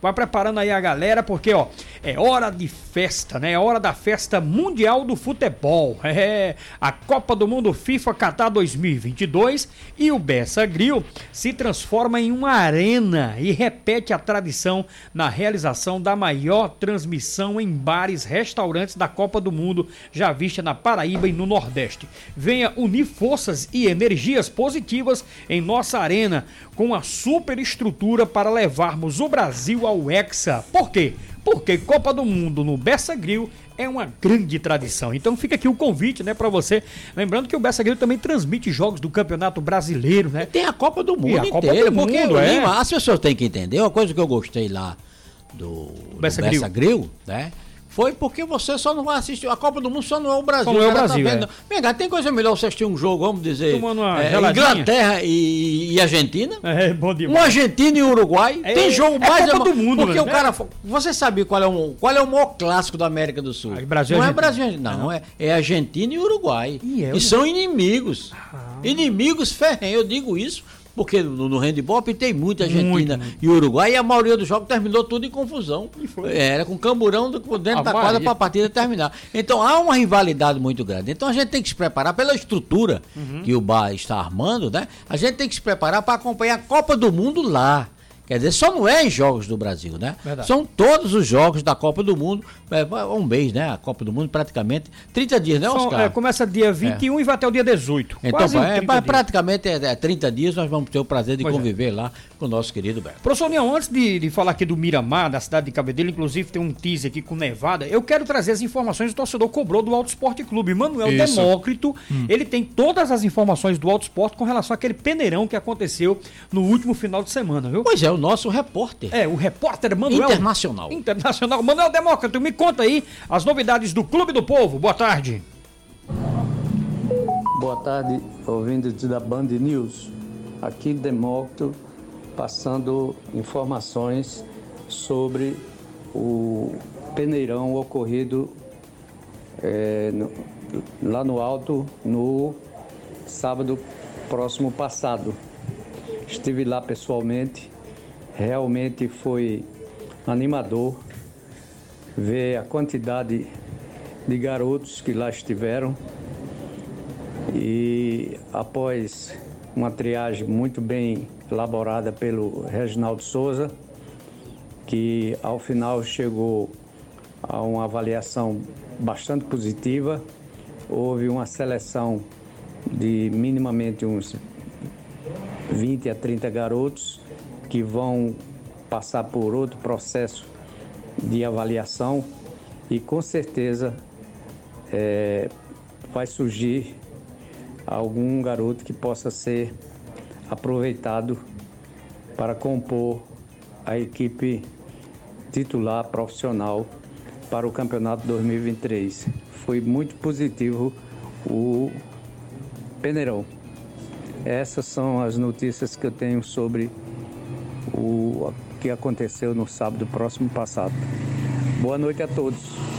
vai preparando aí a galera, porque ó, é hora de festa, né? É hora da festa mundial do futebol. É, a Copa do Mundo FIFA Qatar 2022 e o Bessa Grill se transforma em uma arena e repete a tradição na realização da maior transmissão em bares, restaurantes da Copa do Mundo já vista na Paraíba e no Nordeste. Venha unir forças e energias positivas em nossa arena com a super estrutura para levarmos o Brasil ao Hexa. Por quê? Porque Copa do Mundo no Bessa Grill é uma grande tradição. Então fica aqui o convite, né, para você. Lembrando que o Bessa Grill também transmite jogos do Campeonato Brasileiro, né? Tem a Copa do Mundo E a Copa inteira, do porque Mundo, é. As pessoas têm que entender, uma coisa que eu gostei lá do, do Bessa Bessa, Grill. Grill, né? Foi porque você só não vai assistir. A Copa do Mundo só não é o Brasil. Não é o cara Brasil, vendo. é. Vem cá, tem coisa melhor você assistir um jogo, vamos dizer. Tomando uma é. Inglaterra e, e Argentina? É bom Um demais. Argentina e Uruguai. É- tem jogo é mais Copa do Mundo, Porque né? o cara. Você sabia qual é, o, qual é o maior clássico da América do Sul? Ah, Brasil não é. Brasil Argentina, não. É, é Argentina e Uruguai. E é, e são inimigos. Inimigos ferrenhos. Eu digo isso porque no, no handball tem muita Argentina Muito, muito. e Uruguai e a maioria dos jogos terminou tudo em confusão. foi. Era com camburão dentro Ah, da Maria. quadra para a partida terminar. Então há uma rivalidade muito grande. Então a gente tem que se preparar pela estrutura Uhum. que o Bar está armando, né? A gente tem que se preparar para acompanhar a Copa do Mundo lá. Quer dizer, só não é em jogos do Brasil, né? Verdade. São todos os jogos da Copa do Mundo. É, um mês, né? A Copa do Mundo praticamente 30 dias, né, São- Oscar? é, começa dia 21 e vai até o dia 18. Então, Quase é, 30 é, praticamente é, é 30 dias nós vamos ter o prazer de Pois é. conviver lá com o nosso querido Beto. Professor União, antes de, de falar aqui do Miramar, da cidade de Cabedelo, inclusive tem um teaser aqui com Nevada, eu quero trazer as informações que o torcedor cobrou do Auto Esporte Clube. Manuel Isso. Demócrito, ele tem todas as informações do Auto Esporte com relação àquele peneirão que aconteceu no último final de semana, viu? Pois é, o nosso repórter. É, o repórter Manuel... Internacional. Internacional. Manuel Demócrito, me conta aí as novidades do Clube do Povo. Boa tarde. Boa tarde, ouvintes da Band News. Aqui Demócrito passando informações sobre o peneirão ocorrido eh, no- lá no alto no sábado próximo passado. Estive lá pessoalmente, realmente foi animador ver a quantidade de garotos que lá estiveram e após uma triagem muito bem elaborada pelo Reginaldo Souza, que ao final chegou a uma avaliação bastante positiva. Houve uma seleção de minimamente uns 20 a 30 garotos que vão passar por outro processo de avaliação e com certeza é, vai surgir algum garoto que possa ser aproveitado para compor a equipe titular profissional para o campeonato 2023. Foi muito positivo o Peneirão. Essas são as notícias que eu tenho sobre o que aconteceu no sábado próximo passado. Boa noite a todos.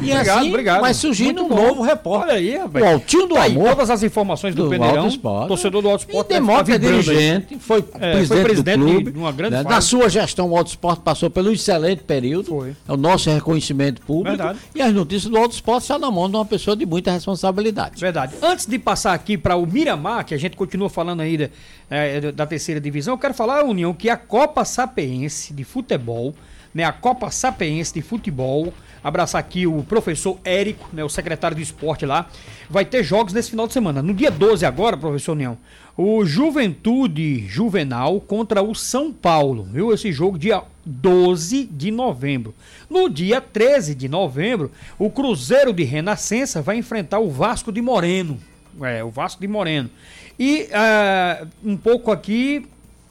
E Obrigado, assim obrigado. vai surgindo um bom. novo repórter. Olha aí, rapaz. O Altinho do Tá aí Amor. todas as informações do, do Peneirão. Torcedor do Alto E Esporte. deve Demócrito é ficar vibrando aí. dirigente, foi, É, presidente, foi presidente do clube. de uma grande né? Na sua gestão, o Alto Esporte passou pelo excelente período. Foi. É o nosso reconhecimento público. Verdade. E as notícias do Alto Esporte estão na mão de uma pessoa de muita responsabilidade. Verdade. Antes de passar aqui para o Miramar, que a gente continua falando ainda é, da terceira divisão, eu quero falar, União, que a Copa Sapeense de Futebol, né, a Copa Sapeense de Futebol, abraçar aqui o professor Érico, né, o secretário de esporte lá, vai ter jogos nesse final de semana. No dia 12 agora, professor União, o Juventude Juvenal contra o São Paulo, viu? Esse jogo dia 12 de novembro. No dia 13 de novembro, o Cruzeiro de Renascença vai enfrentar o Vasco de Moreno. É, o Vasco de Moreno. E ah, um pouco aqui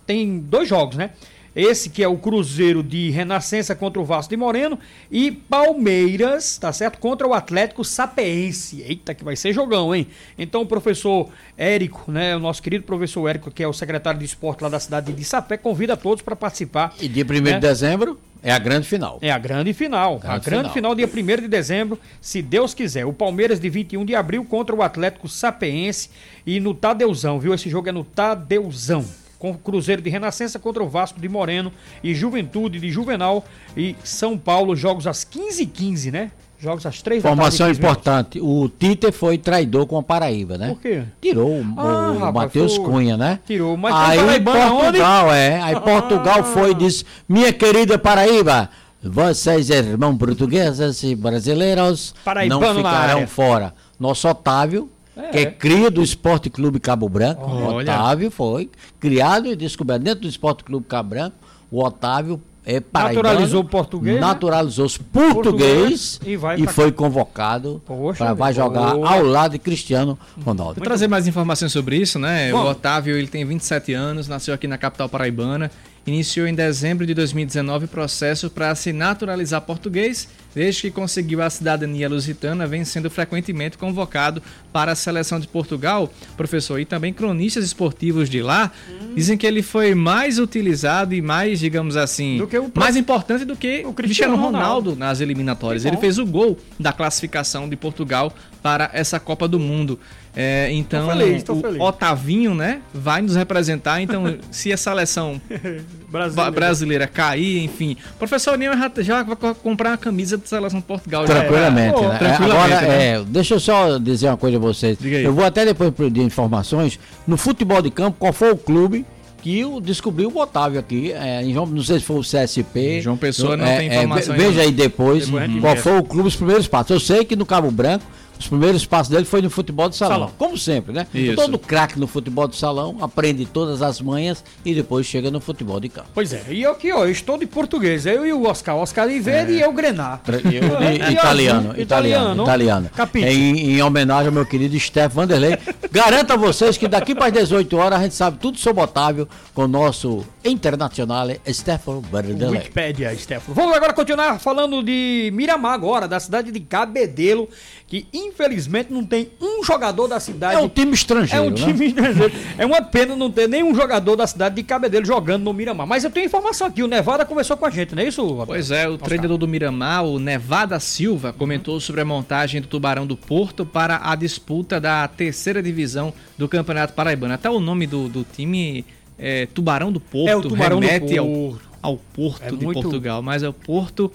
tem dois jogos, né? Esse que é o Cruzeiro de Renascença contra o Vasco de Moreno e Palmeiras, tá certo? Contra o Atlético Sapeense. Eita, que vai ser jogão, hein? Então o professor Érico, né? O nosso querido professor Érico, que é o secretário de esporte lá da cidade de Sapé, convida todos para participar. E dia 1 né? de dezembro é a grande final. É a grande final. a Grande grande final. final, dia 1 de dezembro, se Deus quiser. O Palmeiras de 21 de abril contra o Atlético Sapeense e no Tadeuzão, viu? Esse jogo é no Tadeuzão. Com Cruzeiro de Renascença contra o Vasco de Moreno e Juventude de Juvenal e São Paulo, jogos às 15h15, né? Jogos às 3 da tarde. Informação 15 minutos. importante: o Tite foi traidor com a Paraíba, né? Por quê? Tirou o, Ah, o Matheus Cunha, né? Tirou, mas aí Portugal, é. Aí Portugal Ah. foi e disse: Minha querida Paraíba, vocês, irmãos portugueses e brasileiros, Paraibano não ficarão fora. Nosso Otávio, É. que é cria do Esporte Clube Cabo Branco, o Olha. Otávio foi criado e descoberto dentro do Esporte Clube Cabo Branco. O Otávio é paraibano, Naturalizou português, né? Naturalizou-se Português português, e vai e foi convocado para vai jogar Boa. ao lado de Cristiano Ronaldo. Vou trazer mais informações sobre isso, né? Vamos. O Otávio, ele tem 27 anos, nasceu aqui na capital paraibana, iniciou em dezembro de 2019 o processo para se naturalizar português, desde que conseguiu a cidadania lusitana, vem sendo frequentemente convocado para a seleção de Portugal, professor, e também cronistas esportivos de lá dizem que ele foi mais utilizado e mais, digamos assim, Do que o mais importante do que o Cristiano Cristiano Ronaldo. Ronaldo nas eliminatórias. Ele fez o gol da classificação de Portugal para essa Copa do Mundo. É, então, feliz, o feliz. Otavinho, né, vai nos representar. Então, se a seleção ba- brasileira cair, enfim. Professor Nil já, já vai co- comprar uma camisa da seleção de Portugal. já. Tranquilamente, É, né? tranquilamente, Agora, né? é, deixa eu só dizer uma coisa a vocês. Eu vou até depois pedir informações. No futebol de campo, qual foi o clube que o descobriu o Otávio aqui? É, João- não sei se foi o CSP. João Pessoa não É, tem é, informação ainda. veja aí depois Depois qual foi o clube, os primeiros passos. Eu sei que no Cabo Branco, os primeiros passos dele foi no futebol de salão. Salão. Como sempre, né? Isso. Todo craque no futebol de salão aprende todas as manhas e depois chega no futebol de campo. Pois é, e eu aqui, ó, eu estou de português. Eu e o Oscar. Oscar de verde e eu Grenar. Eu de- italiano, azul, italiano, italiano. Capite. Em, em homenagem ao meu querido Steph Vanderlei. Garanto a vocês que daqui para as 18 horas a gente sabe tudo sobre Otávio com o nosso internacional Stefano Vanderlei. Wikipédia, Stefano. Vamos agora continuar falando de Miramar agora, da cidade de Cabedelo, que infelizmente não tem um jogador da cidade. É um time É estrangeiro, um né? time estrangeiro. É uma pena não ter nenhum jogador da cidade de Cabedelo jogando no Miramar. Mas eu tenho informação aqui, o Nevada conversou com a gente, não é isso? Roberto? Pois é, o treinador do Miramar, o Nevada Silva, comentou sobre a montagem do Tubarão do Porto para a disputa da terceira divisão do Campeonato Paraibano. Até o nome do, do time é Tubarão do Porto, É o Tubarão do remete ao- Porto. Ao, Porto É de muito- Portugal, mas é o Porto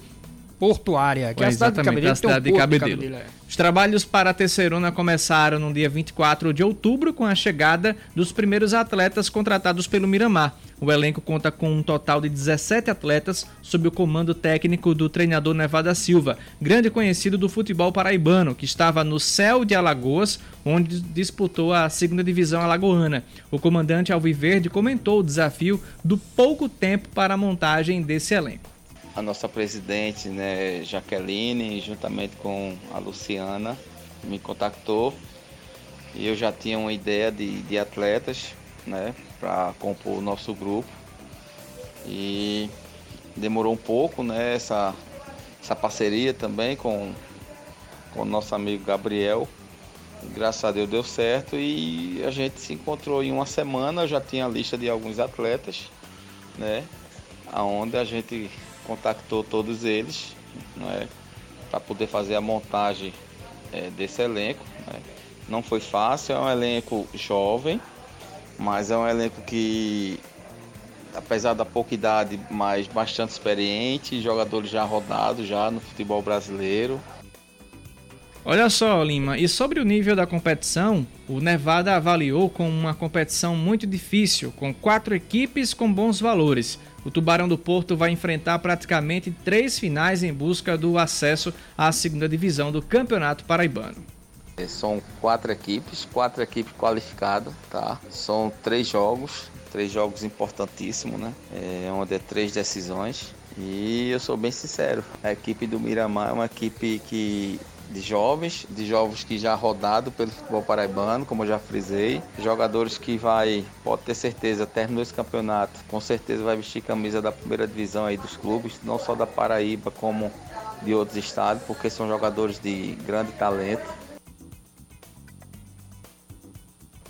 Portuária, que é, É, a cidade de Cabedelo. a tem um cidade de porto Cabedelo. é. Os trabalhos para a Terceirona começaram no dia 24 de outubro com a chegada dos primeiros atletas contratados pelo Miramar. O elenco conta com um total de 17 atletas sob o comando técnico do treinador Nevada Silva, grande conhecido do futebol paraibano, que estava no Céu de Alagoas, onde disputou a segunda divisão alagoana. O comandante Alviverde comentou o desafio do pouco tempo para a montagem desse elenco. A nossa presidente, né, Jaqueline, juntamente com a Luciana, me contactou. E eu já tinha uma ideia de, de atletas, né, para compor o nosso grupo. E demorou um pouco, né, essa, essa parceria também com, com o nosso amigo Gabriel. Graças a Deus deu certo e a gente se encontrou em uma semana, eu já tinha a lista de alguns atletas, né, aonde a gente contactou todos eles né, para poder fazer a montagem eh, desse elenco. né. Não foi fácil, é um elenco jovem, mas é um elenco que, apesar da pouca idade, mas bastante experiente, jogadores já rodados já no futebol brasileiro. Olha só, Lima, e sobre o nível da competição, o Nevada avaliou como uma competição muito difícil, com quatro equipes com bons valores. O Tubarão do Porto vai enfrentar praticamente três finais em busca do acesso à segunda divisão do Campeonato Paraibano. Eh, São quatro equipes, quatro equipes qualificadas, tá? São três jogos, três jogos importantíssimos, né? É, onde é três decisões. E eu sou bem sincero, a equipe do Miramar é uma equipe que de jovens, de jovens que já rodado pelo futebol paraibano, como eu já frisei, jogadores que vai, pode ter certeza, terminou esse campeonato, com certeza vai vestir camisa da primeira divisão aí dos clubes, não só da Paraíba como de outros estados, porque são jogadores de grande talento.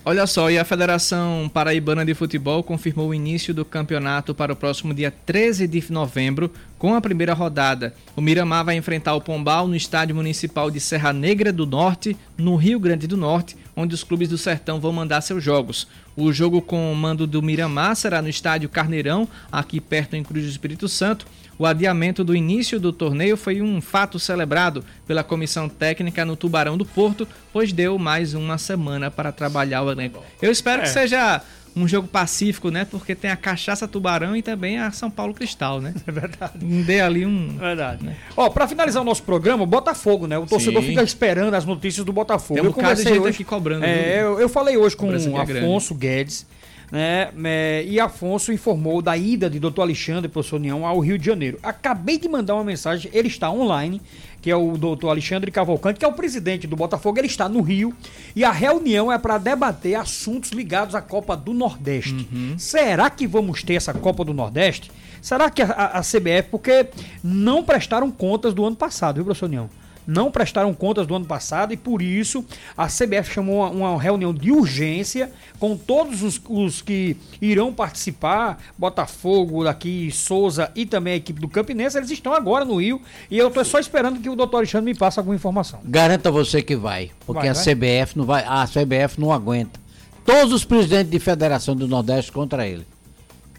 Olha só, e a Federação Paraibana de Futebol confirmou o início do campeonato para o próximo dia 13 de novembro, com a primeira rodada. O Miramar vai enfrentar o Pombal no Estádio Municipal de Serra Negra do Norte, no Rio Grande do Norte, onde os clubes do Sertão vão mandar seus jogos. O jogo com o mando do Miramar será no Estádio Carneirão, aqui perto em Cruz do Espírito Santo. O adiamento do início do torneio foi um fato celebrado pela comissão técnica no Tubarão do Porto, pois deu mais uma semana para trabalhar o elenco. Eu espero que seja um jogo pacífico, né? Porque tem a Cachaça Tubarão e também a São Paulo Cristal, né? É verdade. Dê ali um. Verdade. Ó, pra finalizar o nosso programa, Botafogo, né? O torcedor Sim. fica esperando as notícias do Botafogo. Tem um Eu conversei hoje- aqui cobrando, É, viu? eu, eu falei hoje com o é grande. Afonso Guedes, né? é, e Afonso informou da ida de Dr. Alexandre, professor União, ao Rio de Janeiro. Acabei de mandar uma mensagem, ele está online, que é o doutor Alexandre Cavalcante, que é o presidente do Botafogo, ele está no Rio, e a reunião é para debater assuntos ligados à Copa do Nordeste. Uhum. Será que vamos ter essa Copa do Nordeste? Será que a, a- a CBF, porque não prestaram contas do ano passado, viu, professor União? Não prestaram contas do ano passado e por isso a CBF chamou uma, uma reunião de urgência com todos os, os que irão participar, Botafogo daqui, Souza e também a equipe do Campinense, eles estão agora no Rio e eu estou só esperando que o doutor Alexandre me passe alguma informação. Garanta você que vai, porque Vai, a vai? CBF não vai, a CBF não aguenta. Todos os presidentes de federação do Nordeste contra ele,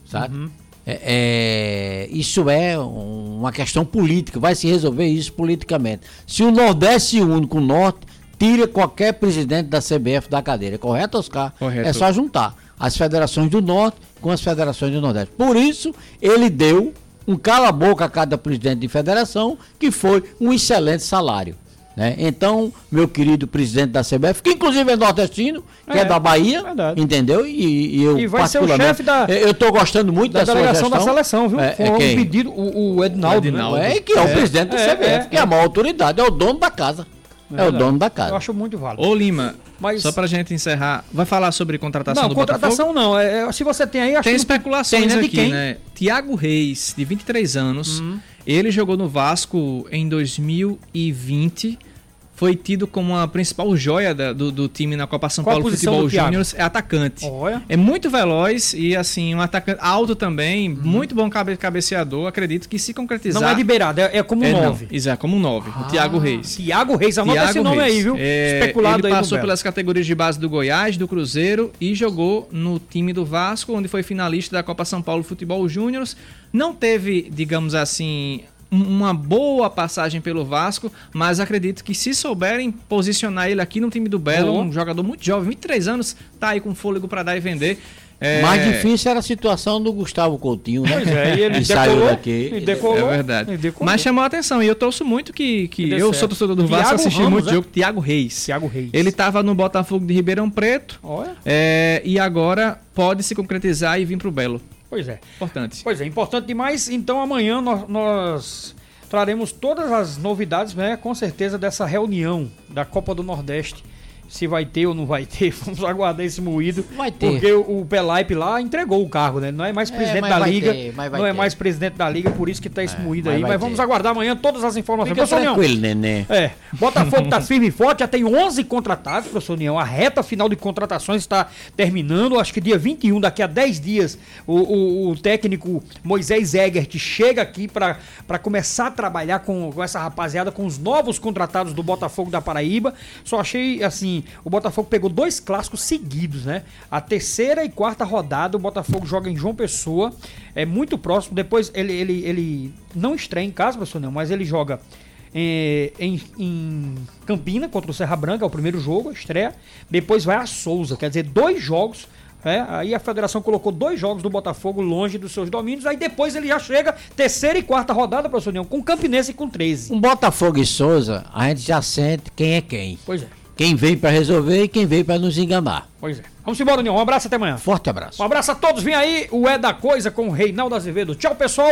sabe? Uhum. É, é, isso é um- uma questão política, vai se resolver isso politicamente. Se o Nordeste se une com o Norte, tira qualquer presidente da CBF da cadeira, correto, Oscar? Correto. É só juntar as federações do Norte com as federações do Nordeste. Por isso, ele deu um cala-boca a cada presidente de federação, que foi um excelente salário. Né? Então, meu querido presidente da CBF, que inclusive é nordestino, que é, É, da Bahia, verdade. entendeu? E, e eu E vai ser o chefe da- eu estou gostando muito Da da, sua delegação da gestão. seleção, viu? É, Foi é um quem? pedido, o, o Ednaldo, O Edinaldo. né? É, que é, o presidente da é, CBF, é, que é a maior autoridade, é o dono da casa. É, o verdade. dono da casa. Eu acho muito válido. Ô Lima, Mas- só pra gente encerrar, vai falar sobre contratação Não, do contratação Botafogo? não. É, é, se você tem aí, acho Tem que- especulações tem, né? De aqui, quem? né? Tiago Reis, de 23 anos, Uhum. Ele jogou no Vasco em 2020. Foi tido como a principal joia da- do, do time na Copa São Qual Paulo Futebol Thiago? Júnior. É atacante. Olha. É muito veloz e, assim, um atacante alto também. Uhum. Muito bom cabe, cabeceador. Acredito que se concretizar. Não é de beirada, é, é como É, não. nove. Isso é como um 9. o Thiago Reis. Tiago Reis, anota Thiago esse nome Reis. aí, viu? É, Especulado ele aí passou pelas categorias de base do Goiás, do Cruzeiro e jogou no time do Vasco, onde foi finalista da Copa São Paulo Futebol Júnior. Não teve, digamos assim, uma boa passagem pelo Vasco, mas acredito que se souberem posicionar ele aqui no time do Belo, Oh. um jogador muito jovem, 23 anos, tá aí com fôlego para dar e vender. É, Mais difícil era a situação do Gustavo Coutinho, né? Pois é, e ele saiu decolou, daqui. e decolou, É verdade. e decolou. Mas chamou a atenção e eu torço muito que, que eu certo. sou torcedor do Thiago Vasco, assisti Ramos, muito né? jogo. Thiago Reis. Thiago Reis. Ele estava no Botafogo de Ribeirão Preto Olha, é, e agora pode se concretizar e vir pro Belo. Pois é. Importante. Pois é, importante demais. Então amanhã nós, nós traremos todas as novidades, né? Com certeza, dessa reunião da Copa do Nordeste. Se vai ter ou não vai ter, vamos aguardar esse moído. Vai ter. Porque o, o Pelaipe lá entregou o cargo, né? Não é mais É, presidente mas da Liga. ter, não é ter. mais presidente da Liga, por isso que tá esse É, moído mas aí. Mas vamos ter. aguardar amanhã todas as informações. Fica tranquilo, neném. É, Botafogo tá firme e forte, já tem 11 contratados, professor União. A reta final de contratações está terminando, acho que dia 21, daqui a 10 dias, o, o- o técnico Moisés Egert chega aqui para começar a trabalhar com, com essa rapaziada, com os novos contratados do Botafogo da Paraíba. Só achei, assim, o Botafogo pegou dois clássicos seguidos, né? A terceira e quarta rodada, o Botafogo joga em João Pessoa, é muito próximo. Depois ele, ele, ele não estreia em casa, professor União, mas ele joga é, em, em Campina contra o Serra Branca, é o primeiro jogo, a estreia. Depois vai a Souza, quer dizer, dois jogos. é, aí a federação colocou dois jogos do Botafogo longe dos seus domínios. Aí depois ele já chega, terceira e quarta rodada, professor União, com Campinense e com 13. Um Botafogo e Souza, a gente já sente quem é quem. Pois é, Quem veio pra resolver e quem veio pra nos enganar. pois é. Vamos embora, União. Um abraço até amanhã. Forte abraço. Um abraço a todos. Vem aí o É da Coisa com o Reinaldo Azevedo. Tchau, pessoal.